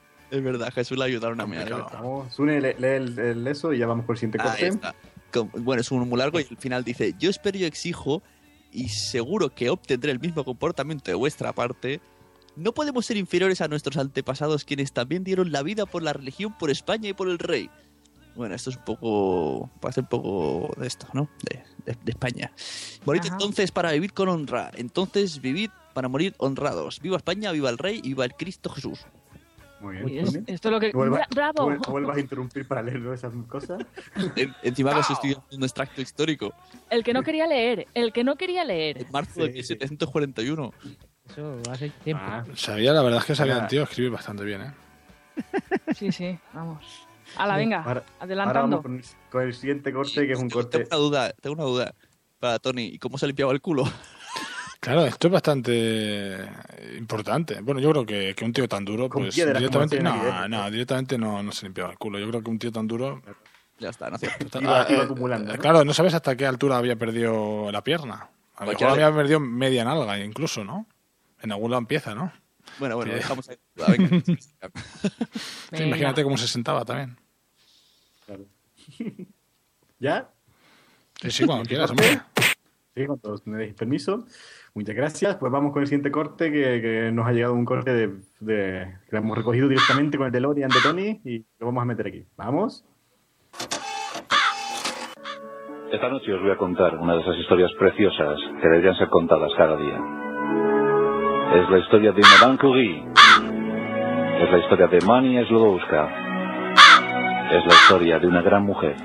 Es verdad, Jesús le ayudaron a mear. Vamos, Sune, lee, lee el, el eso y ya vamos por el siguiente Ahí corte. está. Bueno, es un muy largo y al final dice, yo espero y exijo y seguro que obtendré el mismo comportamiento de vuestra parte. No podemos ser inferiores a nuestros antepasados quienes también dieron la vida por la religión, por España y por el rey. Bueno, esto es un poco... parece un poco de esto, ¿no? De, de- de España. Morid Ajá. entonces para vivir con honra. Entonces vivid para morir honrados. Viva España, viva el rey y viva el Cristo Jesús. Muy Uy, bien. es- esto es lo que... ¡Bravo! vuel- vuelvas a interrumpir para leer esas cosas. En- encima que os estoy dando un extracto histórico. El que no quería leer, el que no quería leer. En marzo de 1741. Eso hace tiempo. Sabía, la verdad es que sabía un tío escribir bastante bien, ¿eh? Sí, sí, vamos. Ala, venga, Ahora- Ahora adelantando. vamos con el, con el siguiente corte, que es un corte. Tengo una duda, tengo una duda para Tony. ¿Y cómo se limpiaba el culo? Claro, esto es bastante importante. Bueno, yo creo que, que un tío tan duro, Con pues piedras, directamente, no, no, directamente no, no se limpiaba el culo. Yo creo que un tío tan duro, Ya está, no falta. Iba- Ah, iba eh, acumulando, eh, ¿no? Claro, no sabes hasta qué altura había perdido la pierna. A lo mejor había perdido media nalga incluso, ¿no? En algún lado empieza, ¿no? Bueno, bueno, dejamos ahí. Ah, venga. Sí, Venga. imagínate cómo se sentaba también. Claro. ¿Ya? Sí, sí, cuando quieras, hombre. Sí, con todos me deis permiso. Muchas gracias. Pues vamos con el siguiente corte, que, que nos ha llegado un corte de, que hemos recogido directamente con el DeLorean de Tony y lo vamos a meter aquí. ¿Vamos? Esta noche os voy a contar una de esas historias preciosas que deberían ser contadas cada día. Es la historia de Madame Curie. Es la historia de Mani Slodowska. Es la historia de una gran mujer.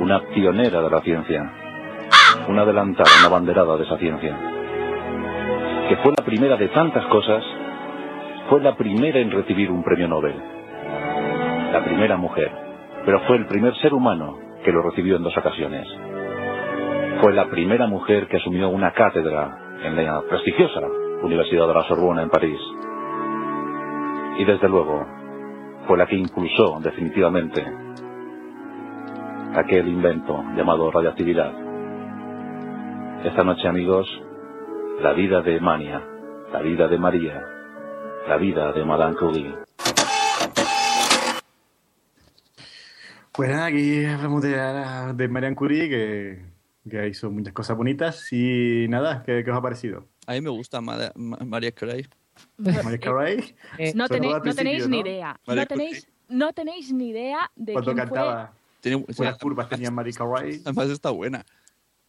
Una pionera de la ciencia. Una adelantada, una banderada de esa ciencia. Que fue la primera de tantas cosas. Fue la primera en recibir un premio Nobel. La primera mujer. Pero fue el primer ser humano que lo recibió en dos ocasiones. Fue la primera mujer que asumió una cátedra en la prestigiosa Universidad de la Sorbona en París. Y desde luego, fue la que impulsó definitivamente aquel invento llamado radioactividad. Esta noche, amigos, la vida de Mania, la vida de María, la vida de Madame Curie. Pues nada, aquí hablamos de, de Marianne Curie, que, que hizo muchas cosas bonitas. Y nada, ¿qué, qué os ha parecido? A mí me gusta Ma- Ma- María Carey. Mariah Carey. Eh, no tenéis, no tenéis ni idea. María No tenéis, no tenéis ni idea de Cuando quién cantaba, Tiene, buenas curvas tenía Mariah Carey. Además está buena.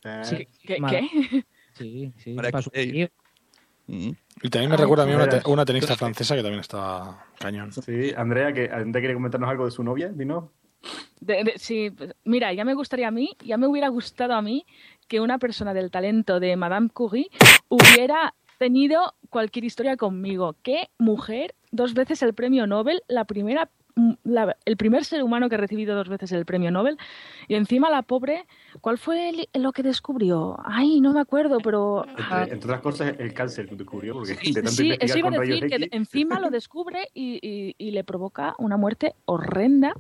Eh, fue. ¿Qué? Qué? Sí, sí. Para su Carey. tío. Mm. Y también me Ay, recuerda a mí una, una tenista francesa que también estaba cañón. Sí, Andrea, que Andrea quiere comentarnos algo de su novia, ¿no? De- de- sí, pues, mira, ya me gustaría a mí, ya me hubiera gustado a mí que una persona del talento de Madame Curie hubiera tenido cualquier historia conmigo. ¿Qué mujer? Dos veces el premio Nobel, la primera, la- el primer ser humano que ha recibido dos veces el premio Nobel. Y encima la pobre, ¿cuál fue el- lo que descubrió? Ay, no me acuerdo, pero... Entre, entre otras cosas, el cáncer que descubrió, porque de tanto Sí, eso iba a decir, que X, encima lo descubre y, y- y le provoca una muerte horrenda,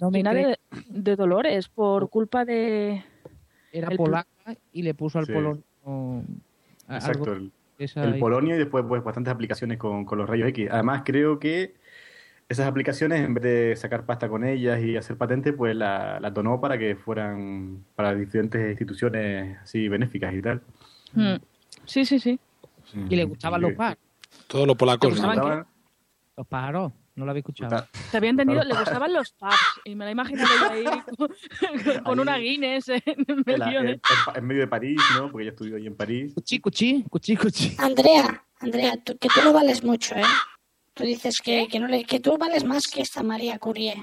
No llena de, de dolores por culpa de... Era el polaca y le puso al Sí. polonio. a- Exacto, algo- el, el polonio y después pues, bastantes aplicaciones con, con los rayos X. Además, creo que esas aplicaciones, en vez de sacar pasta con ellas y hacer patentes, pues la- las donó para que fueran para diferentes instituciones así benéficas y tal. Mm. Sí, sí, sí. Y le gustaban los pájaros. Todos los polacos. ¿Te gustaban qué? Los pájaros, no lo había escuchado. Se había entendido, le gustaban los pubs y me la he imaginado yo ahí con, con una Guinness en En, la- medio en- de... en- en medio de París, ¿no? Porque ella estudió ahí en París. Cuchi, cuchi, cuchi, cuchi. Andrea, Andrea, tú- que tú no vales mucho, ¿eh? Tú dices que, que, no le, que tú vales más que esta María Curie.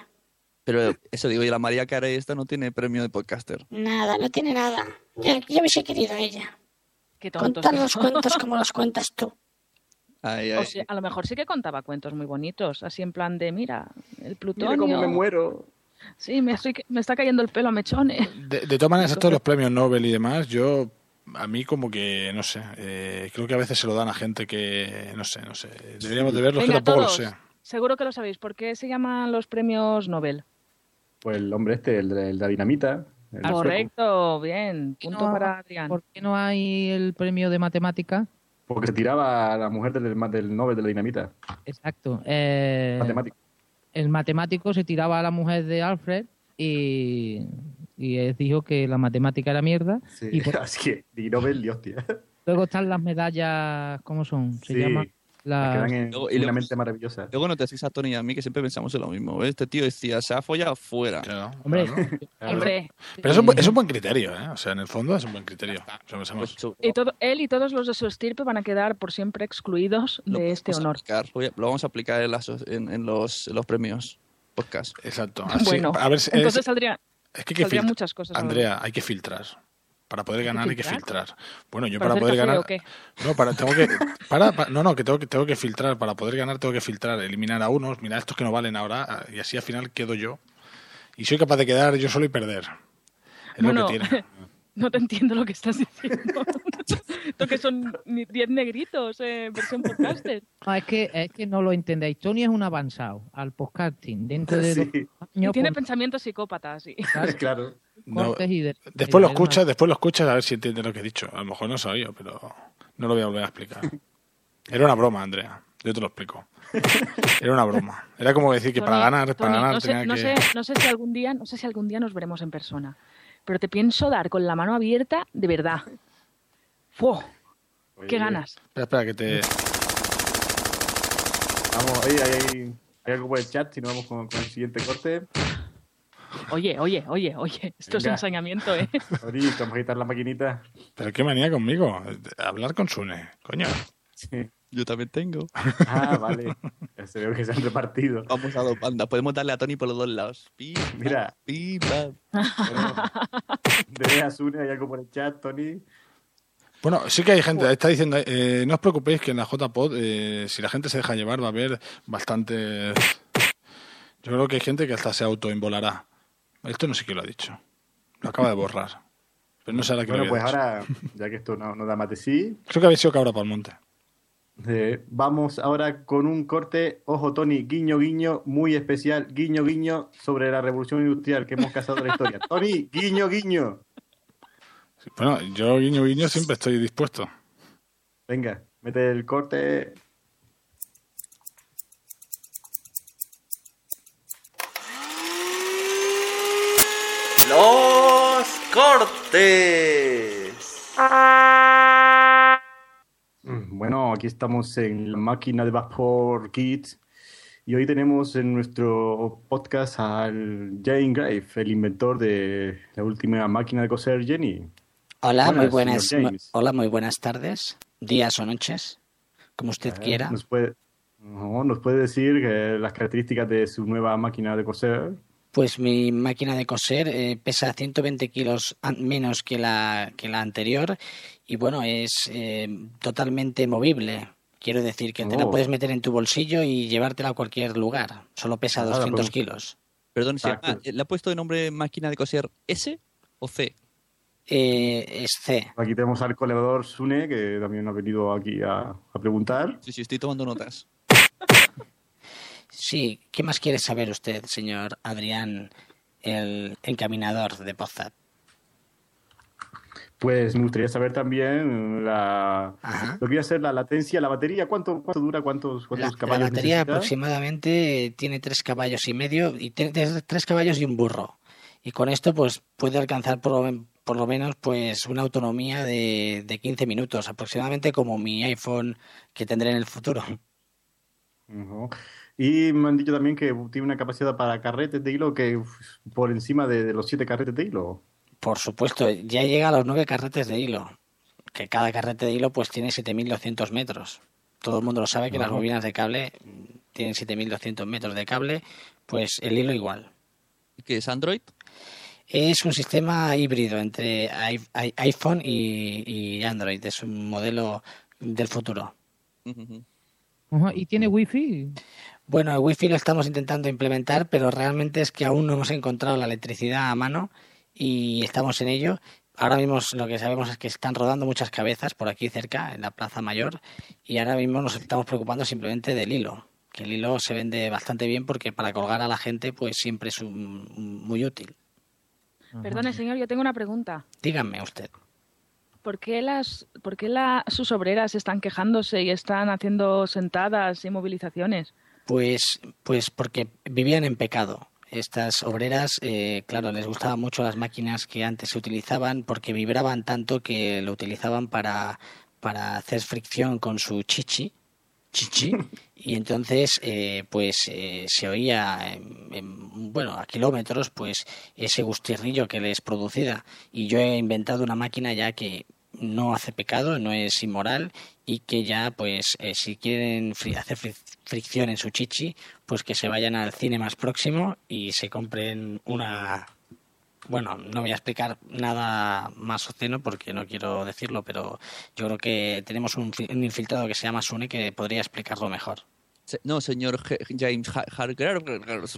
Pero eso digo, y la María Carey esta no tiene premio de podcaster. Nada, no tiene nada. Ya, ya hubiese querido a ella. Qué tontos Contar los cuentos como los cuentas tú. Ay, O ay. sea, a lo mejor sí que contaba cuentos muy bonitos, así en plan de, mira, el plutonio... Mira cómo me muero. Sí, me, estoy, me está cayendo el pelo a mechones. De, de todas maneras, estos los premios Nobel y demás, yo a mí como que, no sé, eh, creo que a veces se lo dan a gente que, no sé, no sé, deberíamos de verlos que Venga, tampoco todos, lo sé. seguro que lo sabéis. ¿Por qué se llaman los premios Nobel? Pues el hombre este, el de el de la dinamita. el sueco. Correcto, bien. Punto No, para Adrián. ¿Por qué no hay el premio de matemática? Porque se tiraba a la mujer del, del Nobel de la dinamita. Exacto. Eh, Matemático. el matemático se tiraba a la mujer de Alfred y, y él dijo que la matemática era mierda. Sí, Y por- así que, di Nobel, di hostia. luego están las medallas, ¿cómo son? Se Sí, llaman las que en Luego- y luego- mente maravillosa. Luego no te decís a Tony y a mí que siempre pensamos en lo mismo. Este tío decía, se ha follado fuera. Hombre, Hombre, Pero es un, es un buen criterio, ¿eh? O sea, en el fondo es un buen criterio. O sea, pensamos- y todo, él y todos los de su estirpe van a quedar por siempre excluidos de este honor. aplicar, voy a- lo vamos a aplicar en, las- en- en los, en los premios podcast. Exacto. bueno, a ver si- es- entonces saldría, Es que hay que filtrar. muchas cosas. Andrea, hay que filtrar. Para poder ¿Hay que ganar hay que filtrar? Bueno, yo ¿Para poder ganar. No, para, tengo que. Para, pa- no, no, que tengo que tengo que filtrar. Para poder ganar tengo que filtrar, eliminar a unos, mirar estos que no valen ahora, y así al final quedo yo. Y soy capaz de quedar yo solo y perder. Es Bueno, lo que tiene. no te entiendo lo que estás diciendo. Esto que son ni- 10 negritos, eh, versión podcaster. No, es que, es que no lo entendéis. Tony es un avanzado al podcasting. Dentro de Y tiene pues, pensamientos psicópatas, sí. claro. No, de- después lo escuchas, después lo escuchas a ver si entiendes lo que he dicho. A lo mejor no sabía, pero no lo voy a volver a explicar. Era una broma, Andrea. Yo te lo explico. Era una broma. Era como decir que para Tony, ganar, para Tony, ganar no sé, tenía no que. sé, no sé si algún día, no sé si algún día nos veremos en persona, pero te pienso dar con la mano abierta de verdad. ¡Fu! ¡Qué ganas! Espera, espera, que te. Vamos, ahí, ahí, ahí. Hay algo por el chat, si no vamos con, con el siguiente corte. Oye, oye, oye, oye, esto es ensañamiento, ¿eh? Ahorita, vamos a quitar la maquinita. Pero qué manía conmigo. Hablar con Sune, coño. Sí. Yo también tengo. Ah, vale. Ya se veo que se han repartido. Vamos a dos bandas. Podemos darle a Tony por los dos lados. Pi, Mira. pi, pam. De Asune, hay algo por el chat, Tony. Bueno, sí que hay gente, está diciendo, eh, no os preocupéis que en la JPod, eh, si la gente se deja llevar, va a haber bastante... Yo creo que hay gente que hasta se autoinvolará. Esto no sé quién lo ha dicho. Lo acaba de borrar. Pero no sé ahora qué Bueno, lo pues dicho. ahora, ya que esto no, no da mate sí, Creo que había sido Cabra Palmonte. Eh, vamos ahora con un corte, ojo Tony, guiño guiño, muy especial, guiño guiño, sobre la revolución industrial que hemos casado de la historia. Tony, guiño guiño. Bueno, yo guiño guiño siempre estoy dispuesto. Venga, mete el corte. Los cortes. Bueno, aquí estamos en la máquina de vapor Kids y hoy tenemos en nuestro podcast al Jane Grave, el inventor de la última máquina de coser Jenny. Hola, muy Buenas, hola, muy buenas tardes, días o noches, como usted Eh, quiera. Nos puede, no, nos puede decir que las características de su nueva máquina de coser. Pues mi máquina de coser eh, pesa 120 kilos menos que la, que la anterior y bueno, es eh, totalmente movible. Quiero decir que te la Oh. puedes meter en tu bolsillo y llevártela a cualquier lugar. Solo pesa Nada, 200 pues- kilos. Perdón, ¿se Ah, llama- ¿le ha puesto de nombre máquina de coser S o C? Eh, es C. Aquí tenemos al colaborador Sune, que también ha venido aquí a, a preguntar. Sí, sí, estoy tomando notas. Sí, ¿qué más quiere saber usted, señor Adrián, el encaminador de Pozat? Pues me gustaría saber también la, lo que iba a ser la latencia, la batería, cuánto, cuánto dura, cuántos, La, cuántos la caballos batería necesita? aproximadamente tiene tres caballos y medio y tres, tres caballos y un burro. Y con esto pues puede alcanzar por lo, por lo menos pues una autonomía de, de 15 minutos, aproximadamente como mi iPhone que tendré en el futuro. Y me han dicho también que tiene una capacidad para carretes de hilo que uf, por encima de, de los siete carretes de hilo. Por supuesto, ya llega a los nueve carretes de hilo, que cada carrete de hilo pues tiene 7.200 metros. Todo el mundo lo sabe que las bobinas de cable tienen 7.200 metros de cable, pues el hilo igual. ¿Qué es Android? Es un sistema híbrido entre iPhone y, y Android. Es un modelo del futuro. ¿Y tiene wifi? Bueno, el Wi-Fi lo estamos intentando implementar, pero realmente es que aún no hemos encontrado la electricidad a mano y estamos en ello. Ahora mismo lo que sabemos es que están rodando muchas cabezas por aquí cerca, en la Plaza Mayor, y ahora mismo nos estamos preocupando simplemente del hilo. Que el hilo se vende bastante bien porque para colgar a la gente pues siempre es un- muy útil. Perdone, señor, yo tengo una pregunta. Díganme usted. ¿Por qué, las, por qué la- sus obreras están quejándose y están haciendo sentadas y movilizaciones? Pues, pues porque vivían en pecado. Estas obreras, eh, claro, les gustaban mucho las máquinas que antes se utilizaban porque vibraban tanto que lo utilizaban para, para hacer fricción con su chichi, chichi, y entonces, eh, pues eh, se oía, en- en- bueno, a kilómetros, pues ese gustirrillo que les producía. Y yo he inventado una máquina ya que no hace pecado, no es inmoral y que ya, pues, eh, si quieren fri- hacer fri- fricción en su chichi, pues que se vayan al cine más próximo y se compren una... Bueno, no voy a explicar nada más obsceno porque no quiero decirlo, pero yo creo que tenemos un, fi- un infiltrado que se llama Sune que podría explicarlo mejor. No, señor James Ha- Harker.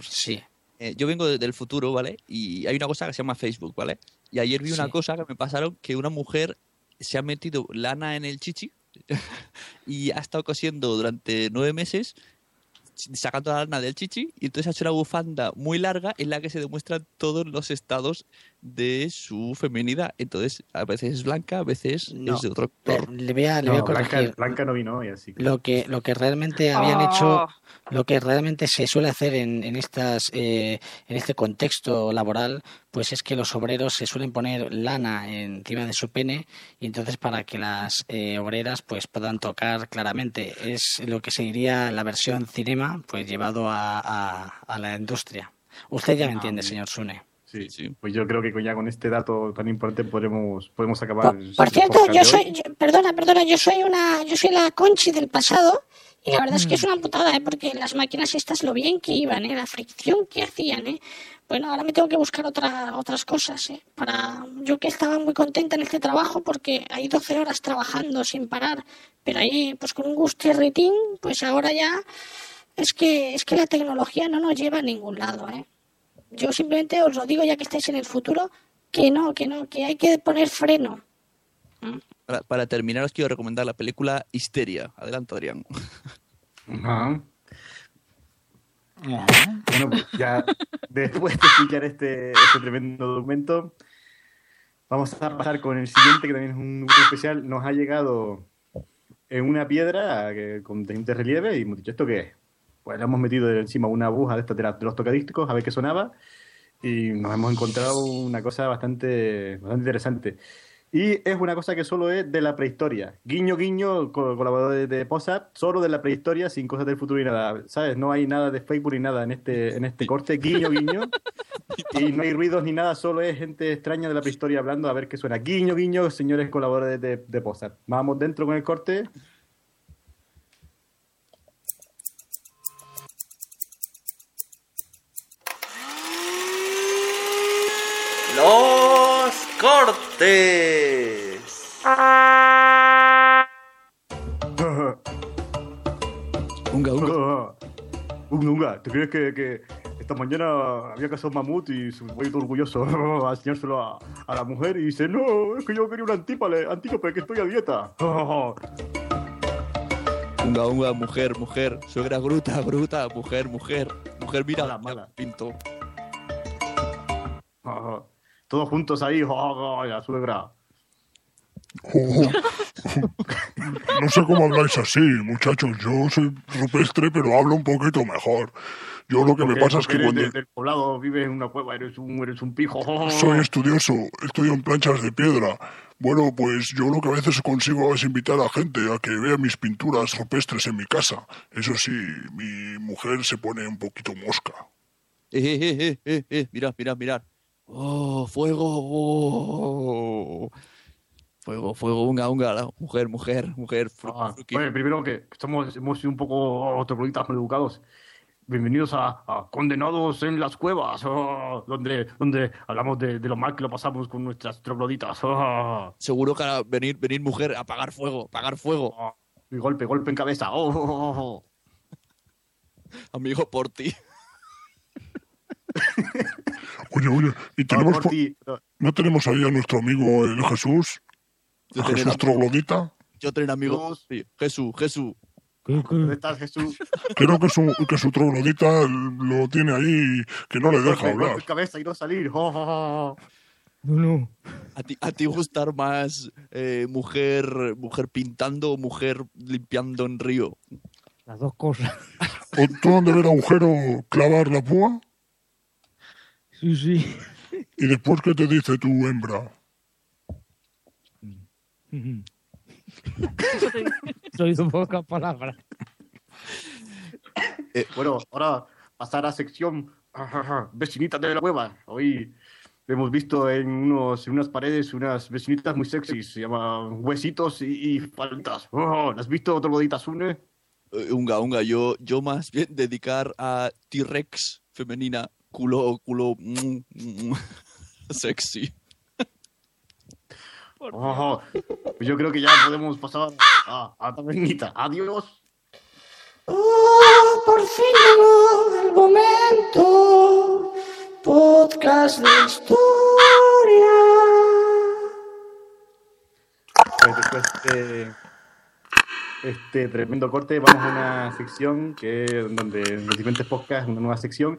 Sí. Eh, yo vengo de- del futuro, ¿vale? Y hay una cosa que se llama Facebook, ¿vale? Y ayer vi una cosa que me pasaron que una mujer se ha metido lana en el chichi y ha estado cosiendo durante nueve meses sacando la lana del chichi y entonces ha hecho una bufanda muy larga en la que se demuestran todos los estados de su feminidad. Entonces, a veces es blanca, a veces No, es de otro le- color. le voy a, le voy a Blanca, corregir. Blanca no vino hoy, así que... Lo que, lo que realmente habían Oh. hecho, lo que realmente se suele hacer en, en estas, eh, en este contexto laboral, pues es que los obreros se suelen poner lana encima de su pene y entonces para que las eh, obreras pues puedan tocar claramente. Es lo que sería la versión cinema, pues llevado a, a- a la industria. Usted ya me Ah, entiende, señor Sune. Sí, Pues yo creo que ya con este dato tan importante podemos, podemos acabar. Por el cierto, yo soy, yo- perdona, perdona, yo soy una, yo soy la Conchi del pasado y la verdad es que es una putada, ¿eh? porque las máquinas estas lo bien que iban, ¿eh? la fricción que hacían, ¿eh? Bueno, ahora me tengo que buscar otra, otras cosas, ¿eh? Para, yo que estaba muy contenta en este trabajo porque hay 12 horas trabajando sin parar, pero ahí, pues con un gusto y ritín, pues ahora ya es que, es que la tecnología no nos lleva a ningún lado, ¿eh? Yo simplemente os lo digo ya que estáis en el futuro, que no, que no, que hay que poner freno. Para, para terminar, os quiero recomendar la película Histeria. Adelante, Adrián. Bueno, pues ya después de escuchar este, este tremendo documento, vamos a pasar con el siguiente, que también es un grupo especial. Nos ha llegado en una piedra que, con teniente relieve y hemos dicho, ¿esto qué es? Pues le hemos metido encima una aguja de, estas de, las- de los tocadísticos a ver qué sonaba y nos hemos encontrado una cosa bastante, bastante interesante. Y es una cosa que solo es de la prehistoria. Guiño, guiño, co- colaborador de, Posat, solo de la prehistoria, sin cosas del futuro y nada. ¿Sabes? No hay nada de Facebook ni nada en este, en este corte. Guiño, guiño. y no hay ruidos ni nada, solo es gente extraña de la prehistoria hablando a ver qué suena. Guiño, guiño, señores colaboradores de, de. Vamos dentro con el corte. ¡Deportes! Unga, unga. Unga, unga. ¿Te crees que, que esta mañana había cazado un mamut y se todo orgulloso a enseñárselo a, a la mujer y dice, no, es que yo quería un antípale, antílope, que estoy a dieta. Unga, unga, mujer, mujer. Suegra gruta, gruta, mujer, mujer. Mujer, mira, Mala, mala. pinto. Todos juntos ahí, la suegra. Oh, no sé cómo habláis así, muchachos. Yo soy rupestre, pero hablo un poquito mejor. Yo lo que me pasa es que eres cuando de- del poblado, vives en una cueva, eres un, eres un pijo. soy estudioso, estudio en planchas de piedra. Bueno, pues yo lo que a veces consigo es invitar a gente a que vea mis pinturas rupestres en mi casa. Eso sí, mi mujer se pone un poquito mosca. Eh, eh, eh, eh, eh, eh. Mirad, mirad, mirad. Oh, fuego. oh. Fuego, fuego, unga, unga. la- Mujer, mujer, mujer. fru- fruqui. Oye, primero que estamos, hemos sido un poco trogloditas maleducados. Bienvenidos a, a Condenados en las Cuevas, oh, donde, donde hablamos de, de lo mal que lo pasamos con nuestras trogloditas. oh. Seguro que venir, venir mujer, apagar fuego, apagar fuego. Y golpe, golpe en cabeza. oh. Amigo, por ti. Oye, oye, y tenemos por po- ti. ¿no tenemos ahí a nuestro amigo el Jesús? Yo ¿A Jesús Troglodita? Yo tengo un amigo. Sí, Jesús, Jesús. ¿Dónde estás, Jesús? Creo que su, que su troglodita lo tiene ahí, que no le deja Golpe, golpe hablar. cabeza y no salir. oh, oh, oh. No, no. ¿A ti, a ti gustar más eh, mujer, mujer pintando o mujer limpiando en río? Las dos cosas. ¿O tú donde ver agujero clavar la púa? Sí, sí. ¿Y después qué te dice tu hembra? Soy de pocas palabras. Bueno, ahora pasar a sección vecinitas de la cueva. Hoy hemos visto en, unos, en unas paredes unas vecinitas muy sexys. Se llaman Huesitos y, y Faltas. Oh, ¿Las has visto, trogloditas une? Eh, unga, unga, yo, yo más bien dedicar a T-Rex femenina, culo, culo mm, mm, sexy. Oh, pues yo creo que ya podemos pasar a, a tabernita. Adiós. Oh, por fin llegó el momento. Podcast de historia. Pues después de este tremendo corte, vamos a una sección que donde en los diferentes podcasts, una nueva sección,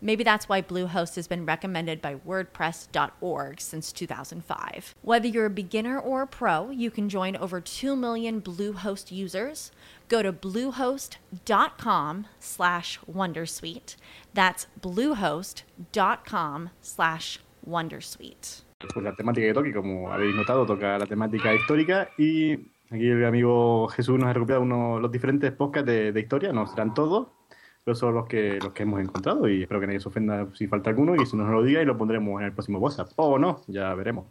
Maybe that's why Bluehost has been recommended by WordPress.org since 2005. Whether you're a beginner or a pro, you can join over 2 million Bluehost users. Go to bluehost.com slash Wondersuite. That's bluehost.com slash Wondersuite. pues, la temática que toque, como habéis notado, toca la temática histórica y aquí el amigo Jesús nos ha recopilado uno, los diferentes podcasts de, de historia, no serán todos, pero son los que, los que hemos encontrado y espero que nadie se ofenda si falta alguno y si nos lo diga y lo pondremos en el próximo WhatsApp. O no, ya veremos.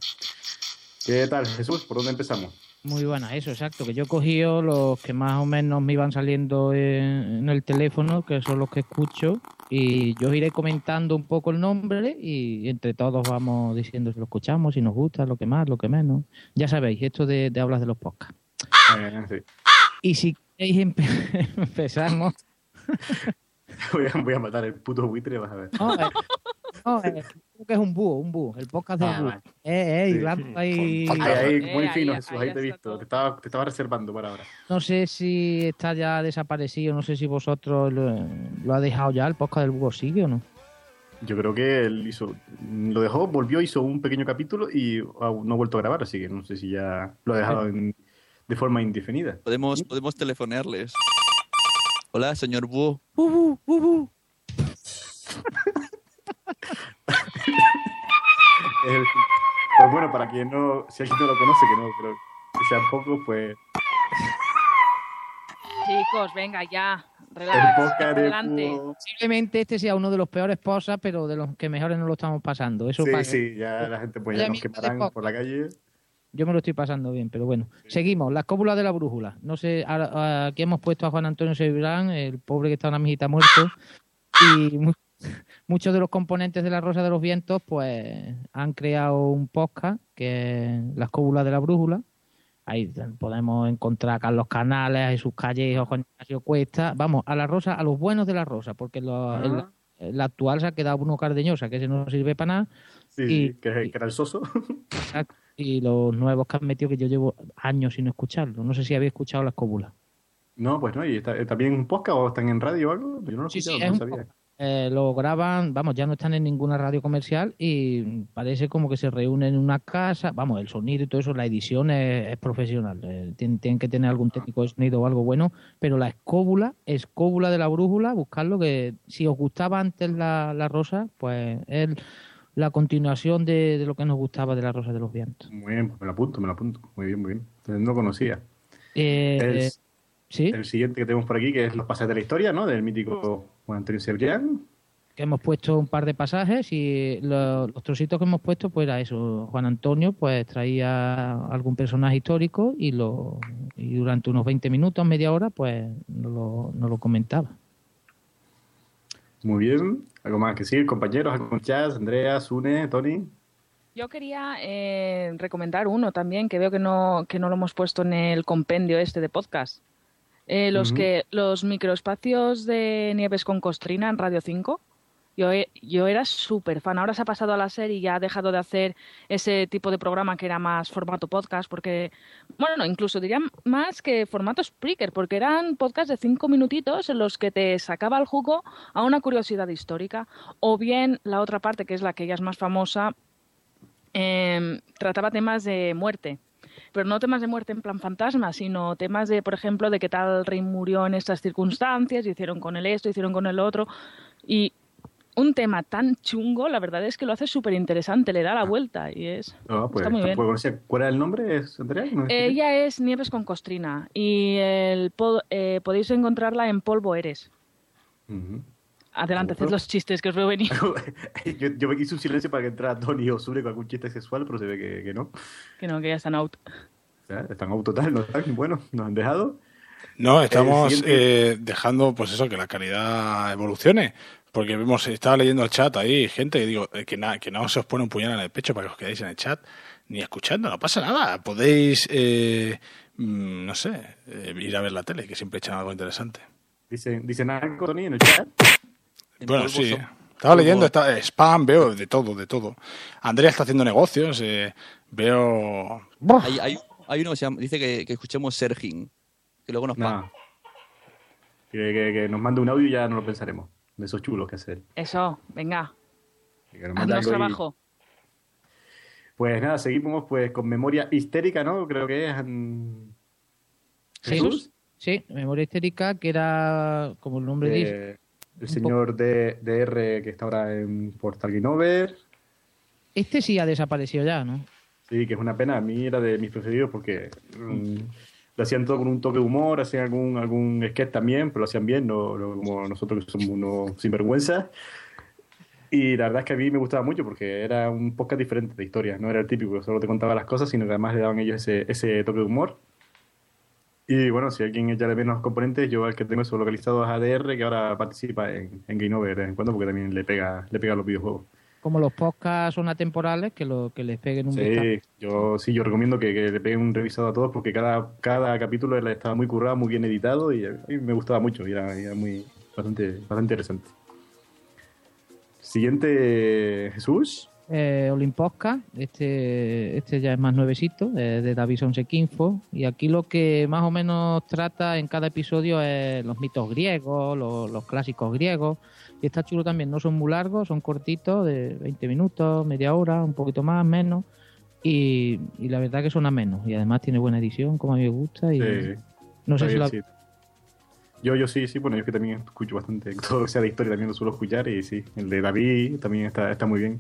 ¿Qué tal, Jesús? ¿Por dónde empezamos? Muy buena, eso, exacto. Que yo he cogido los que más o menos me iban saliendo en, en el teléfono, que son los que escucho, y yo iré comentando un poco el nombre y entre todos vamos diciendo si lo escuchamos, si nos gusta, lo que más, lo que menos. Ya sabéis, esto de, de hablas de los podcasts. Eh, sí. Y si queréis empe- empezamos... Voy a, voy a matar el puto buitre, vas a ver. No, eh, no, eh, creo que es un búho, un búho, el podcast del Ah, búho. vale. Eh, eh, Sí. hilando ahí... Ahí, ahí, Eh, muy fino, ahí Jesús, ahí te he visto. Te estaba, te estaba reservando para ahora. No sé si está ya desaparecido, no sé si vosotros lo, lo ha dejado ya, el podcast del búho sigue o no. Yo creo que él hizo, lo dejó, volvió, hizo un pequeño capítulo y aún no ha vuelto a grabar, así que no sé si ya lo ha dejado en- de forma indefinida. Podemos, podemos telefonearles. Hola, señor Búho. Bú, bú, bú. Eh, pues bueno, para quien no, si alguien no lo conoce, que no creo que sean pocos, pues Chicos, venga, ya. el Relax. Adelante. Posiblemente este sea uno de los peores posas, pero de los que mejores no lo estamos pasando. Eso Sí, pasa. sí, ya la gente pues ya nos quemarán por la calle. Yo me lo estoy pasando bien, pero bueno. Seguimos. Las cópulas de la brújula. No sé, ahora- aquí hemos puesto a Juan Antonio Sebrán, el pobre que está en una mijita muerto. Y mu- muchos de los componentes de la Rosa de los Vientos, pues, han creado un podcast que es Las cópulas de la brújula. Ahí podemos encontrar a Carlos Canales, a Jesús Callejos, Juan Ignacio Cuesta. Vamos, a la Rosa, a los buenos de la Rosa, porque lo- Ah. el- el actual se ha quedado Bruno Cardeñosa, que ese no sirve para nada. Sí, Y- sí, que, que era el soso. Exacto. Y los nuevos que han metido que yo llevo años sin escucharlo. No sé si habéis escuchado las cópulas. No, pues no, y está, también un podcast o están en radio o algo. Yo no lo Sí, escuchado, no sabía. Eh, lo graban, vamos, ya no están en ninguna radio comercial y parece como que se reúnen en una casa. Vamos, el sonido y todo eso, la edición es, es profesional. Eh, tienen, tienen que tener algún técnico de sonido o algo bueno, pero la escóbula, escóbula de la brújula, buscarlo, que si os gustaba antes la, la rosa, pues es la continuación de, de lo que nos gustaba de la rosa de los vientos. Muy bien, pues me lo apunto, me lo apunto. Muy bien, muy bien. Entonces, no conocía. Eh, el, eh, ¿sí? el siguiente que tenemos por aquí, que es los pasajes de la historia, ¿no? Del mítico Juan Antonio Cebrián. que hemos puesto un par de pasajes y lo- los trocitos que hemos puesto pues era eso Juan Antonio pues traía algún personaje histórico y lo y durante unos 20 minutos media hora pues nos lo, nos lo comentaba Muy bien. ¿Algo más que decir? Compañeros, Chas, Andrea, Sune, Tony. Yo quería eh, recomendar uno también que veo que no, que no lo hemos puesto en el compendio este de podcast. Eh, los que los microespacios de Nieves con Costrina en Radio 5. Yo, yo era súper fan. Ahora se ha pasado a la serie y ya ha dejado de hacer ese tipo de programa que era más formato podcast, porque, bueno, no, incluso diría más que formato Spreaker, porque eran podcasts de cinco minutitos en los que te sacaba el jugo a una curiosidad histórica. O bien la otra parte, que es la que ya es más famosa, em, trataba temas de muerte. Pero no temas de muerte en plan fantasma, sino temas de, por ejemplo, de que tal rey murió en estas circunstancias, hicieron con él esto, hicieron con el otro. Y un tema tan chungo, la verdad es que lo hace súper interesante, le da la vuelta y es... No, pues, Está muy bien. ¿Cuál era el nombre? ¿Es Andrea? ¿No es- Ella es Nieves con Costrina y el po- eh, podéis encontrarla en Polvo Eres. Adelante, haced los chistes que os veo venir. yo, yo me quise un silencio para que entrara Tony o Sune con algún chiste sexual, pero se ve que, que no. que no, que ya están out. O sea, están out total, no están. Bueno, nos han dejado. No, estamos siguiente- eh, dejando, pues eso, que la calidad evolucione. Porque vemos, estaba leyendo el chat ahí, gente, y digo, eh, que, na- que no se os pone un puñal en el pecho para que os quedéis en el chat, ni escuchando, no pasa nada. Podéis, eh, mm, no sé, eh, ir a ver la tele, que siempre echan algo interesante. Dicen, dicen algo, Tony, en el chat. Bueno, sí. Estaba leyendo, está, eh, spam, veo de todo, de todo. Andrea está haciendo negocios, eh, veo... Hay, hay, hay uno que se llama- dice que, que escuchemos Sergin, que luego nos paga. Que, que- que nos mande un audio y ya no lo pensaremos. De esos chulos que hacer. Eso, venga, haznos y- trabajo. Pues nada, seguimos pues con memoria histérica, ¿no? Creo que es. mm, Sí, Jesús. sí memoria histérica que era como el nombre dice de- el señor de, DR que está ahora en Portal Game Over. este sí ha desaparecido ya ¿no? Sí, que es una pena. A mí era de mis preferidos porque mm, lo hacían todo con un toque de humor, hacían algún, algún sketch también, pero lo hacían bien, no, no como nosotros que somos unos sinvergüenza. Y la verdad es que a mí me gustaba mucho porque era un podcast diferente de historias, no era el típico solo te contaba las cosas, sino que además le daban ellos ese, ese toque de humor. Y bueno, si alguien echa de menos componentes, yo el que tengo eso localizado es ADR, que ahora participa en, en Game Over de vez en cuando porque también le pega, le pega a los videojuegos. Como los podcasts son atemporales que lo que les peguen un vistazo. Sí, yo sí, yo recomiendo que, que le peguen un revisado a todos porque cada, cada capítulo estaba muy currado, muy bien editado y me gustaba mucho y era, era muy bastante, bastante interesante. Siguiente, Jesús. Eh, Olimposca, este, este ya es más nuevecito, eh, de David Sonsequinfo. Y aquí lo que más o menos trata en cada episodio es los mitos griegos, los, los clásicos griegos. Y está chulo también, no son muy largos, son cortitos, de 20 minutos, media hora, un poquito más, menos. Y, y la verdad que suena menos. Y además tiene buena edición, como a mí me gusta. Y Sí, no sé si la, sí. Yo, yo sí, sí, bueno, yo es que también escucho bastante, todo lo que sea de historia también lo suelo escuchar y sí, el de David también está, está muy bien.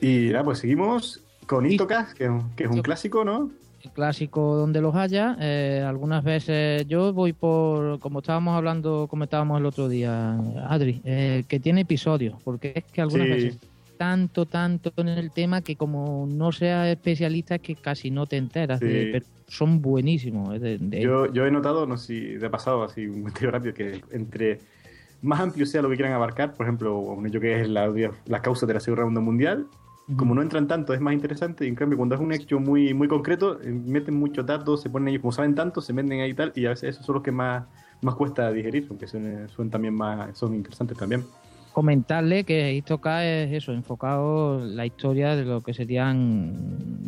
Y nada, pues seguimos con Itocas, que, es un- que es un clásico, ¿no? el clásico donde los haya. Eh, algunas veces yo voy por, como estábamos hablando, comentábamos el otro día, Adri, eh, que tiene episodios, porque es que algunas Sí. veces tanto, tanto en el tema que como no seas especialista es que casi no te enteras, Sí. de- pero son buenísimos. de- de- Yo, yo he notado, no sé si ha pasado así un comentario rápido, que entre más amplio sea lo que quieran abarcar, por ejemplo, hecho que es la, la causa de la Segunda Mundial, como no entran tanto, es más interesante. Y en cambio, cuando es un hecho muy, muy concreto, eh, meten muchos datos, se ponen ellos, como saben tanto, se meten ahí y tal, y a veces esos son los que más, más cuesta digerir, aunque son, son también más, son interesantes también. comentarle que Histoca es eso, enfocado en la historia de lo que serían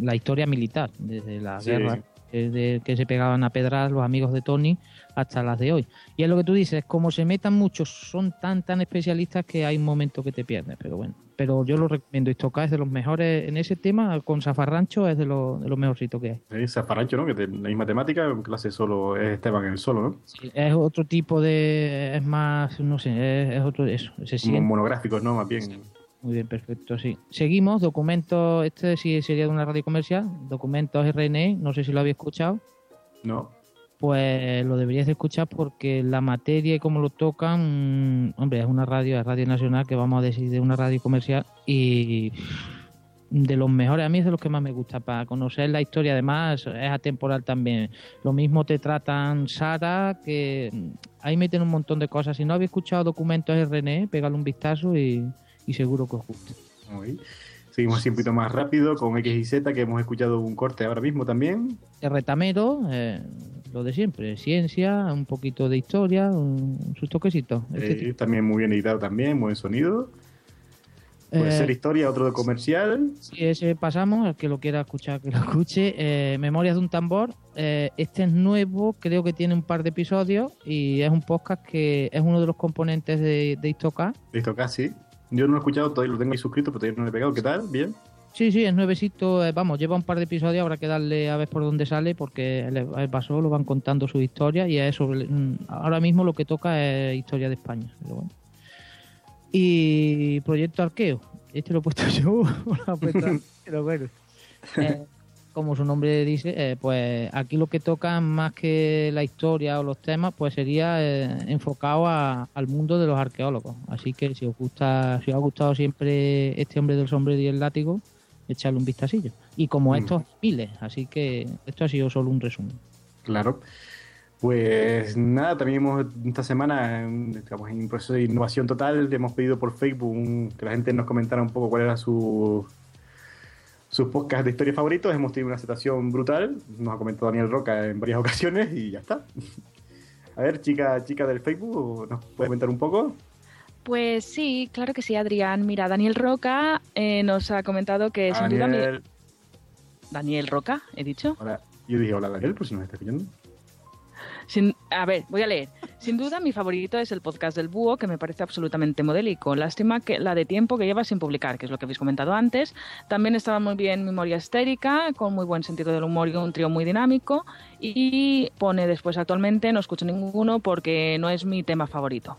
la historia militar, desde la Sí. guerra eh, de- que se pegaban a pedras los amigos de Tony hasta las de hoy. Y es lo que tú dices, como se metan muchos, son tan tan especialistas que hay un momento que te pierdes, pero bueno. Pero yo lo recomiendo, Histoca es de los mejores en ese tema, con Zafarrancho es de los de los mejorcitos que hay. Zafarrancho, ¿no? Que tiene la misma temática, clase solo es Esteban en el solo, ¿no? Es otro tipo de, es más, no sé, es, es otro, eso, se Como siente monográficos, ¿no? Más bien. Muy bien, perfecto, sí. Seguimos, documentos, este sí sería de una radio comercial, documentos RNE, no sé si lo había escuchado, No. Pues lo deberías de escuchar porque la materia y cómo lo tocan, mm, hombre, es una radio, es Radio Nacional, que vamos a decir de una radio comercial y de los mejores, a mí es de los que más me gusta, para conocer la historia, además es atemporal también. Lo mismo te tratan Sara, que ahí meten un montón de cosas. Si no habéis escuchado documentos RNE, pégale un vistazo y, y seguro que os gusta. Seguimos un poquito más rápido con X y Z, que hemos escuchado un corte ahora mismo también. El retamero, eh, lo de siempre, ciencia, un poquito de historia, un, sus toquecitos. Eh, también muy bien editado también, buen sonido. Puede Eh, ser historia, otro de comercial. Si ese pasamos, el que lo quiera escuchar, que lo escuche. Eh, Memorias de un tambor. eh, este es nuevo, creo que tiene un par de episodios y es un podcast que es uno de los componentes de, de Istoca. Listo, casi. Yo no lo he escuchado, todavía lo tengo ahí suscrito, pero todavía no le he pegado. ¿Qué tal? ¿Bien? Sí, sí, es nuevecito. eh, vamos, lleva un par de episodios, habrá que darle a ver por dónde sale porque él, él va solo, van contando su historia y es sobre, mm, ahora mismo lo que toca es historia de España. Pero bueno. Y Proyecto Arqueo. Este lo he puesto yo, lo ha puesto pero bueno. Eh, como su nombre dice, eh, pues aquí lo que toca más que la historia o los temas, pues sería eh, enfocado a- al mundo de los arqueólogos. Así que si os gusta, si os ha gustado siempre este hombre del sombrero y el látigo, echarle un vistacillo. Y como Mm. estos miles, así que esto ha sido solo un resumen. Claro. Pues nada, también hemos esta semana, estamos en un proceso de innovación total, le hemos pedido por Facebook un- que la gente nos comentara un poco cuál era su sus podcasts de historia favoritos. Hemos tenido una aceptación brutal, nos ha comentado Daniel Roca en varias ocasiones y ya está. A ver, chica, chica del Facebook, ¿nos puede comentar un poco? Pues sí, claro que sí, Adrián. Mira, Daniel Roca eh, nos ha comentado que sin duda... Daniel, Daniel Roca, he dicho. hola. Yo dije hola Daniel, por si nos está escuchando. Sin- a ver, voy a leer. Sin duda, mi favorito es el podcast del Búho, que me parece absolutamente modélico. Lástima que la de tiempo que lleva sin publicar, que es lo que habéis comentado antes. También estaba muy bien Memoria Histérica, con muy buen sentido del humor y un trío muy dinámico. Y pone después, actualmente no escucho ninguno porque no es mi tema favorito.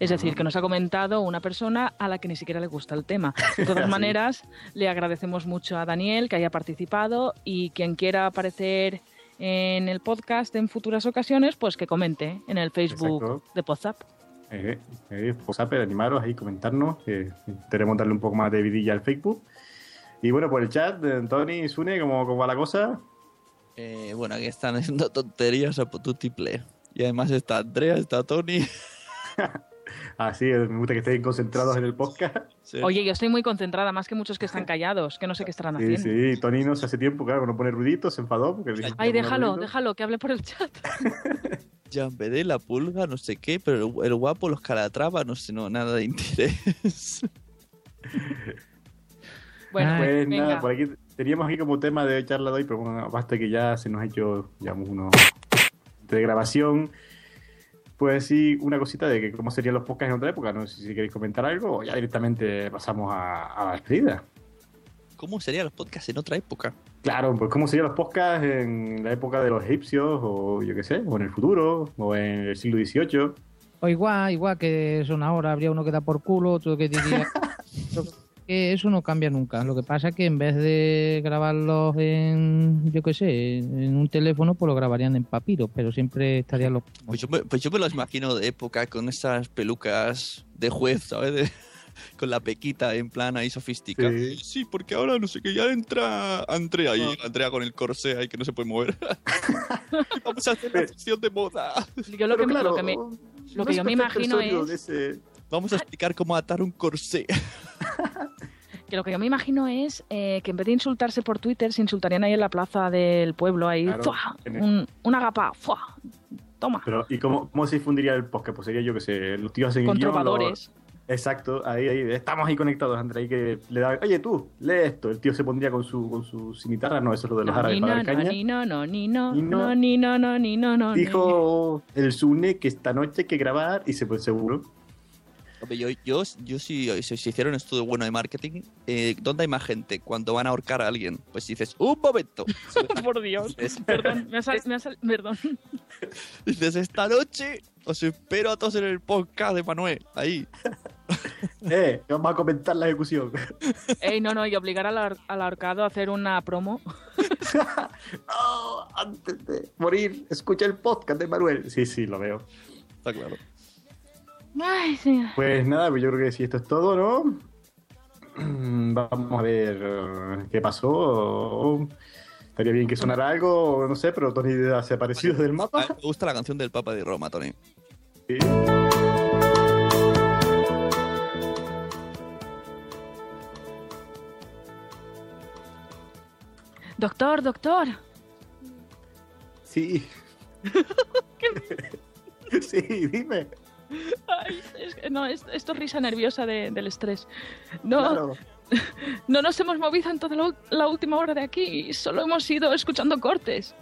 Es decir, que nos ha comentado una persona a la que ni siquiera le gusta el tema. De todas maneras, le agradecemos mucho a Daniel que haya participado y quien quiera aparecer en el podcast en futuras ocasiones, pues que comente en el Facebook Exacto. de WhatsApp. Eh, eh, Apple, animaros ahí, comentarnos, que queremos darle un poco más de vidilla al Facebook. Y bueno, por el chat, eh, Tony, Sune, ¿cómo, cómo va la cosa? Eh, bueno, aquí están haciendo tonterías a pututiple. Y además está Andrea, está Tony. Ah, sí, me gusta que estén concentrados en el podcast. Oye, yo estoy muy concentrada, más que muchos que están callados, que no sé qué estarán Sí, haciendo. sí, Tony no se hace tiempo, claro, no pone ruiditos, se enfadó. Porque le Ay, déjalo, déjalo, que hable por el chat. Jambedé, la pulga, no sé qué, pero el, guapo, los calatrava, no sé, no, nada de interés. Bueno, pues venga. nada, por aquí teníamos aquí como tema de charla de hoy, pero bueno, basta que ya se nos ha hecho, digamos, unos de grabación. Pues sí, una cosita de que cómo serían los podcasts en otra época. No sé si queréis comentar algo o ya directamente pasamos a, a la despedida. ¿Cómo serían los podcasts en otra época? Claro, pues cómo serían los podcasts en la época de los egipcios o yo qué sé, o en el futuro, o en el siglo XVIII. O igual, igual que son ahora, habría uno que da por culo, otro que diría... que eso no cambia nunca. Lo que pasa es que en vez de grabarlos en, yo qué sé, en un teléfono, pues lo grabarían en papiro, pero siempre estarían los... Pues yo, me, pues yo me los imagino de época con esas pelucas de juez, ¿sabes? De- con la pequita en plan ahí sofisticada. Sí. porque ahora no sé qué, ya entra Andrea ahí, Andrea con el corsé ahí que no se puede mover. Vamos a hacer la sección de moda. Yo lo que, me- lo que me, lo que yo me imagino es Vamos a explicar cómo atar un corsé. que lo que yo me imagino es eh, que en vez de insultarse por Twitter, se insultarían ahí en la plaza del pueblo, ahí, un, un agapá, ¡fua! toma, Pero, ¿y cómo, cómo se difundiría el podcast? Pues sería yo que sé, los tíos hacen con guion, trovadores. los- Exacto, ahí, ahí, estamos ahí conectados, André, ahí que le da, oye tú, lee esto, el tío se pondría con su, con su cimitarra, no, eso es lo de los No, árabes ni para no, dar no, caña. ni no, no, ni no, Ni no. no, ni no, no, ni no, no, Dijo el Sune que esta noche hay que grabar y se pues seguro. Hombre, yo, yo, yo si, si se hiciera un estudio bueno de marketing, eh, ¿dónde hay más gente? Cuando van a ahorcar a alguien. Pues dices, un momento. Por Dios, Dices, perdón, me ha sal- me ha sal- perdón. dices, esta noche os espero a todos en el podcast de Manuel. Ahí. Eh, vamos a comentar la ejecución. Ey, no, no, y obligar al, al ahorcado a hacer una promo. Oh, antes de morir, escucha el podcast de Manuel. Sí, sí, lo veo. Está claro. Ay, sí. Pues nada, pues yo creo que sí, esto es todo, ¿no? Vamos a ver eh, qué pasó. Estaría bien que sonara algo, no sé, pero Tony ha desaparecido del mapa. me gusta la canción del Papa de Roma, Tony. Sí. Doctor, doctor. Sí. sí, dime. Ay, es no, es- esto es risa nerviosa de- del estrés. No, Claro. no nos hemos movido en toda la, la última hora de aquí, solo hemos ido escuchando cortes.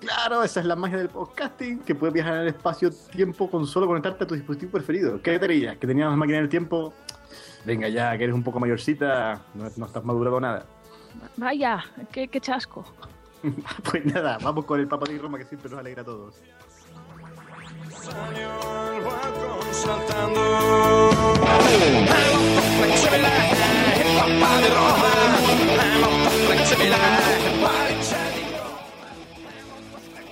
Claro, esa es la magia del podcasting, que puedes viajar en el espacio-tiempo con solo conectarte a tu dispositivo preferido. ¿Qué te dirías? ¿Que teníamos máquina del tiempo? Venga ya, que eres un poco mayorcita, no, no estás madurado nada. Vaya, qué, qué chasco. Pues nada, vamos con el Papa de Roma que siempre nos alegra a todos.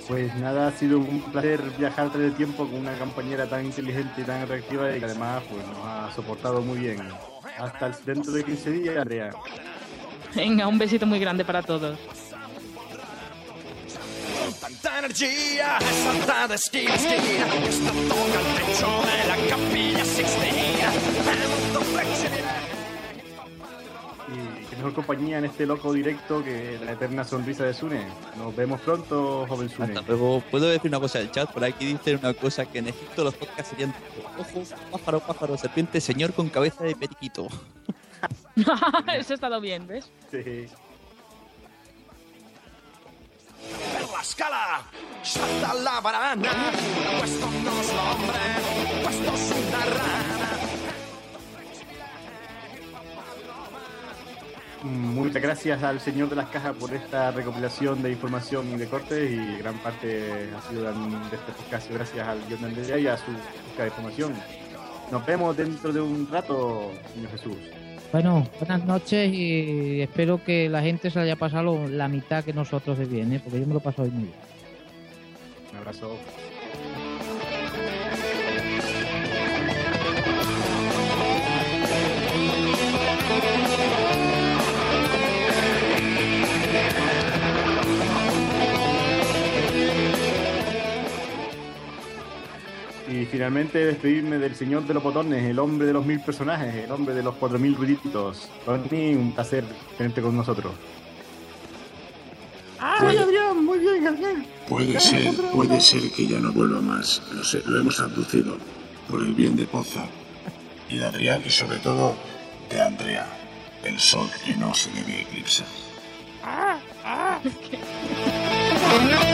Pues nada, ha sido un placer viajar a través del tiempo con una compañera tan inteligente y tan atractiva y que además pues, nos ha soportado muy bien. Hasta el- dentro de 15 días, Andrea. Venga, un besito muy grande para todos. Tanta energía, salta de esquina a esquina, esta toca el techo de la capilla Sixtina. Y qué mejor compañía en este loco directo que la eterna sonrisa de Sune. Nos vemos pronto, joven Sune. Hasta luego. ¿Puedo decir una cosa del chat? Por aquí dicen una cosa que en Egipto los podcasts serían ojo, pájaro, pájaro, serpiente, señor con cabeza de periquito. Eso ha estado bien, ¿ves? Sí. Muchas gracias al señor de las cajas por esta recopilación de información y de cortes y gran parte ha sido de este podcast gracias al guion de Andrea y a su busca de información. Nos vemos dentro de un rato, señor Jesús. Bueno, buenas noches y espero que la gente se haya pasado la mitad que nosotros de bien, ¿eh? porque yo me lo paso hoy muy bien. Un abrazo. Y finalmente despedirme del señor de los botones, el hombre de los mil personajes, el hombre de los cuatro mil ruiditos. Tony, un placer tenerte con nosotros. ¡Ay, Adrián! Muy bien, Adrián. Puede ser, puede ser que ya no vuelva más. Lo sé, lo hemos abducido. Por el bien de Poza y de Adrián y sobre todo de Andrea. el sol que no se debe eclipsar.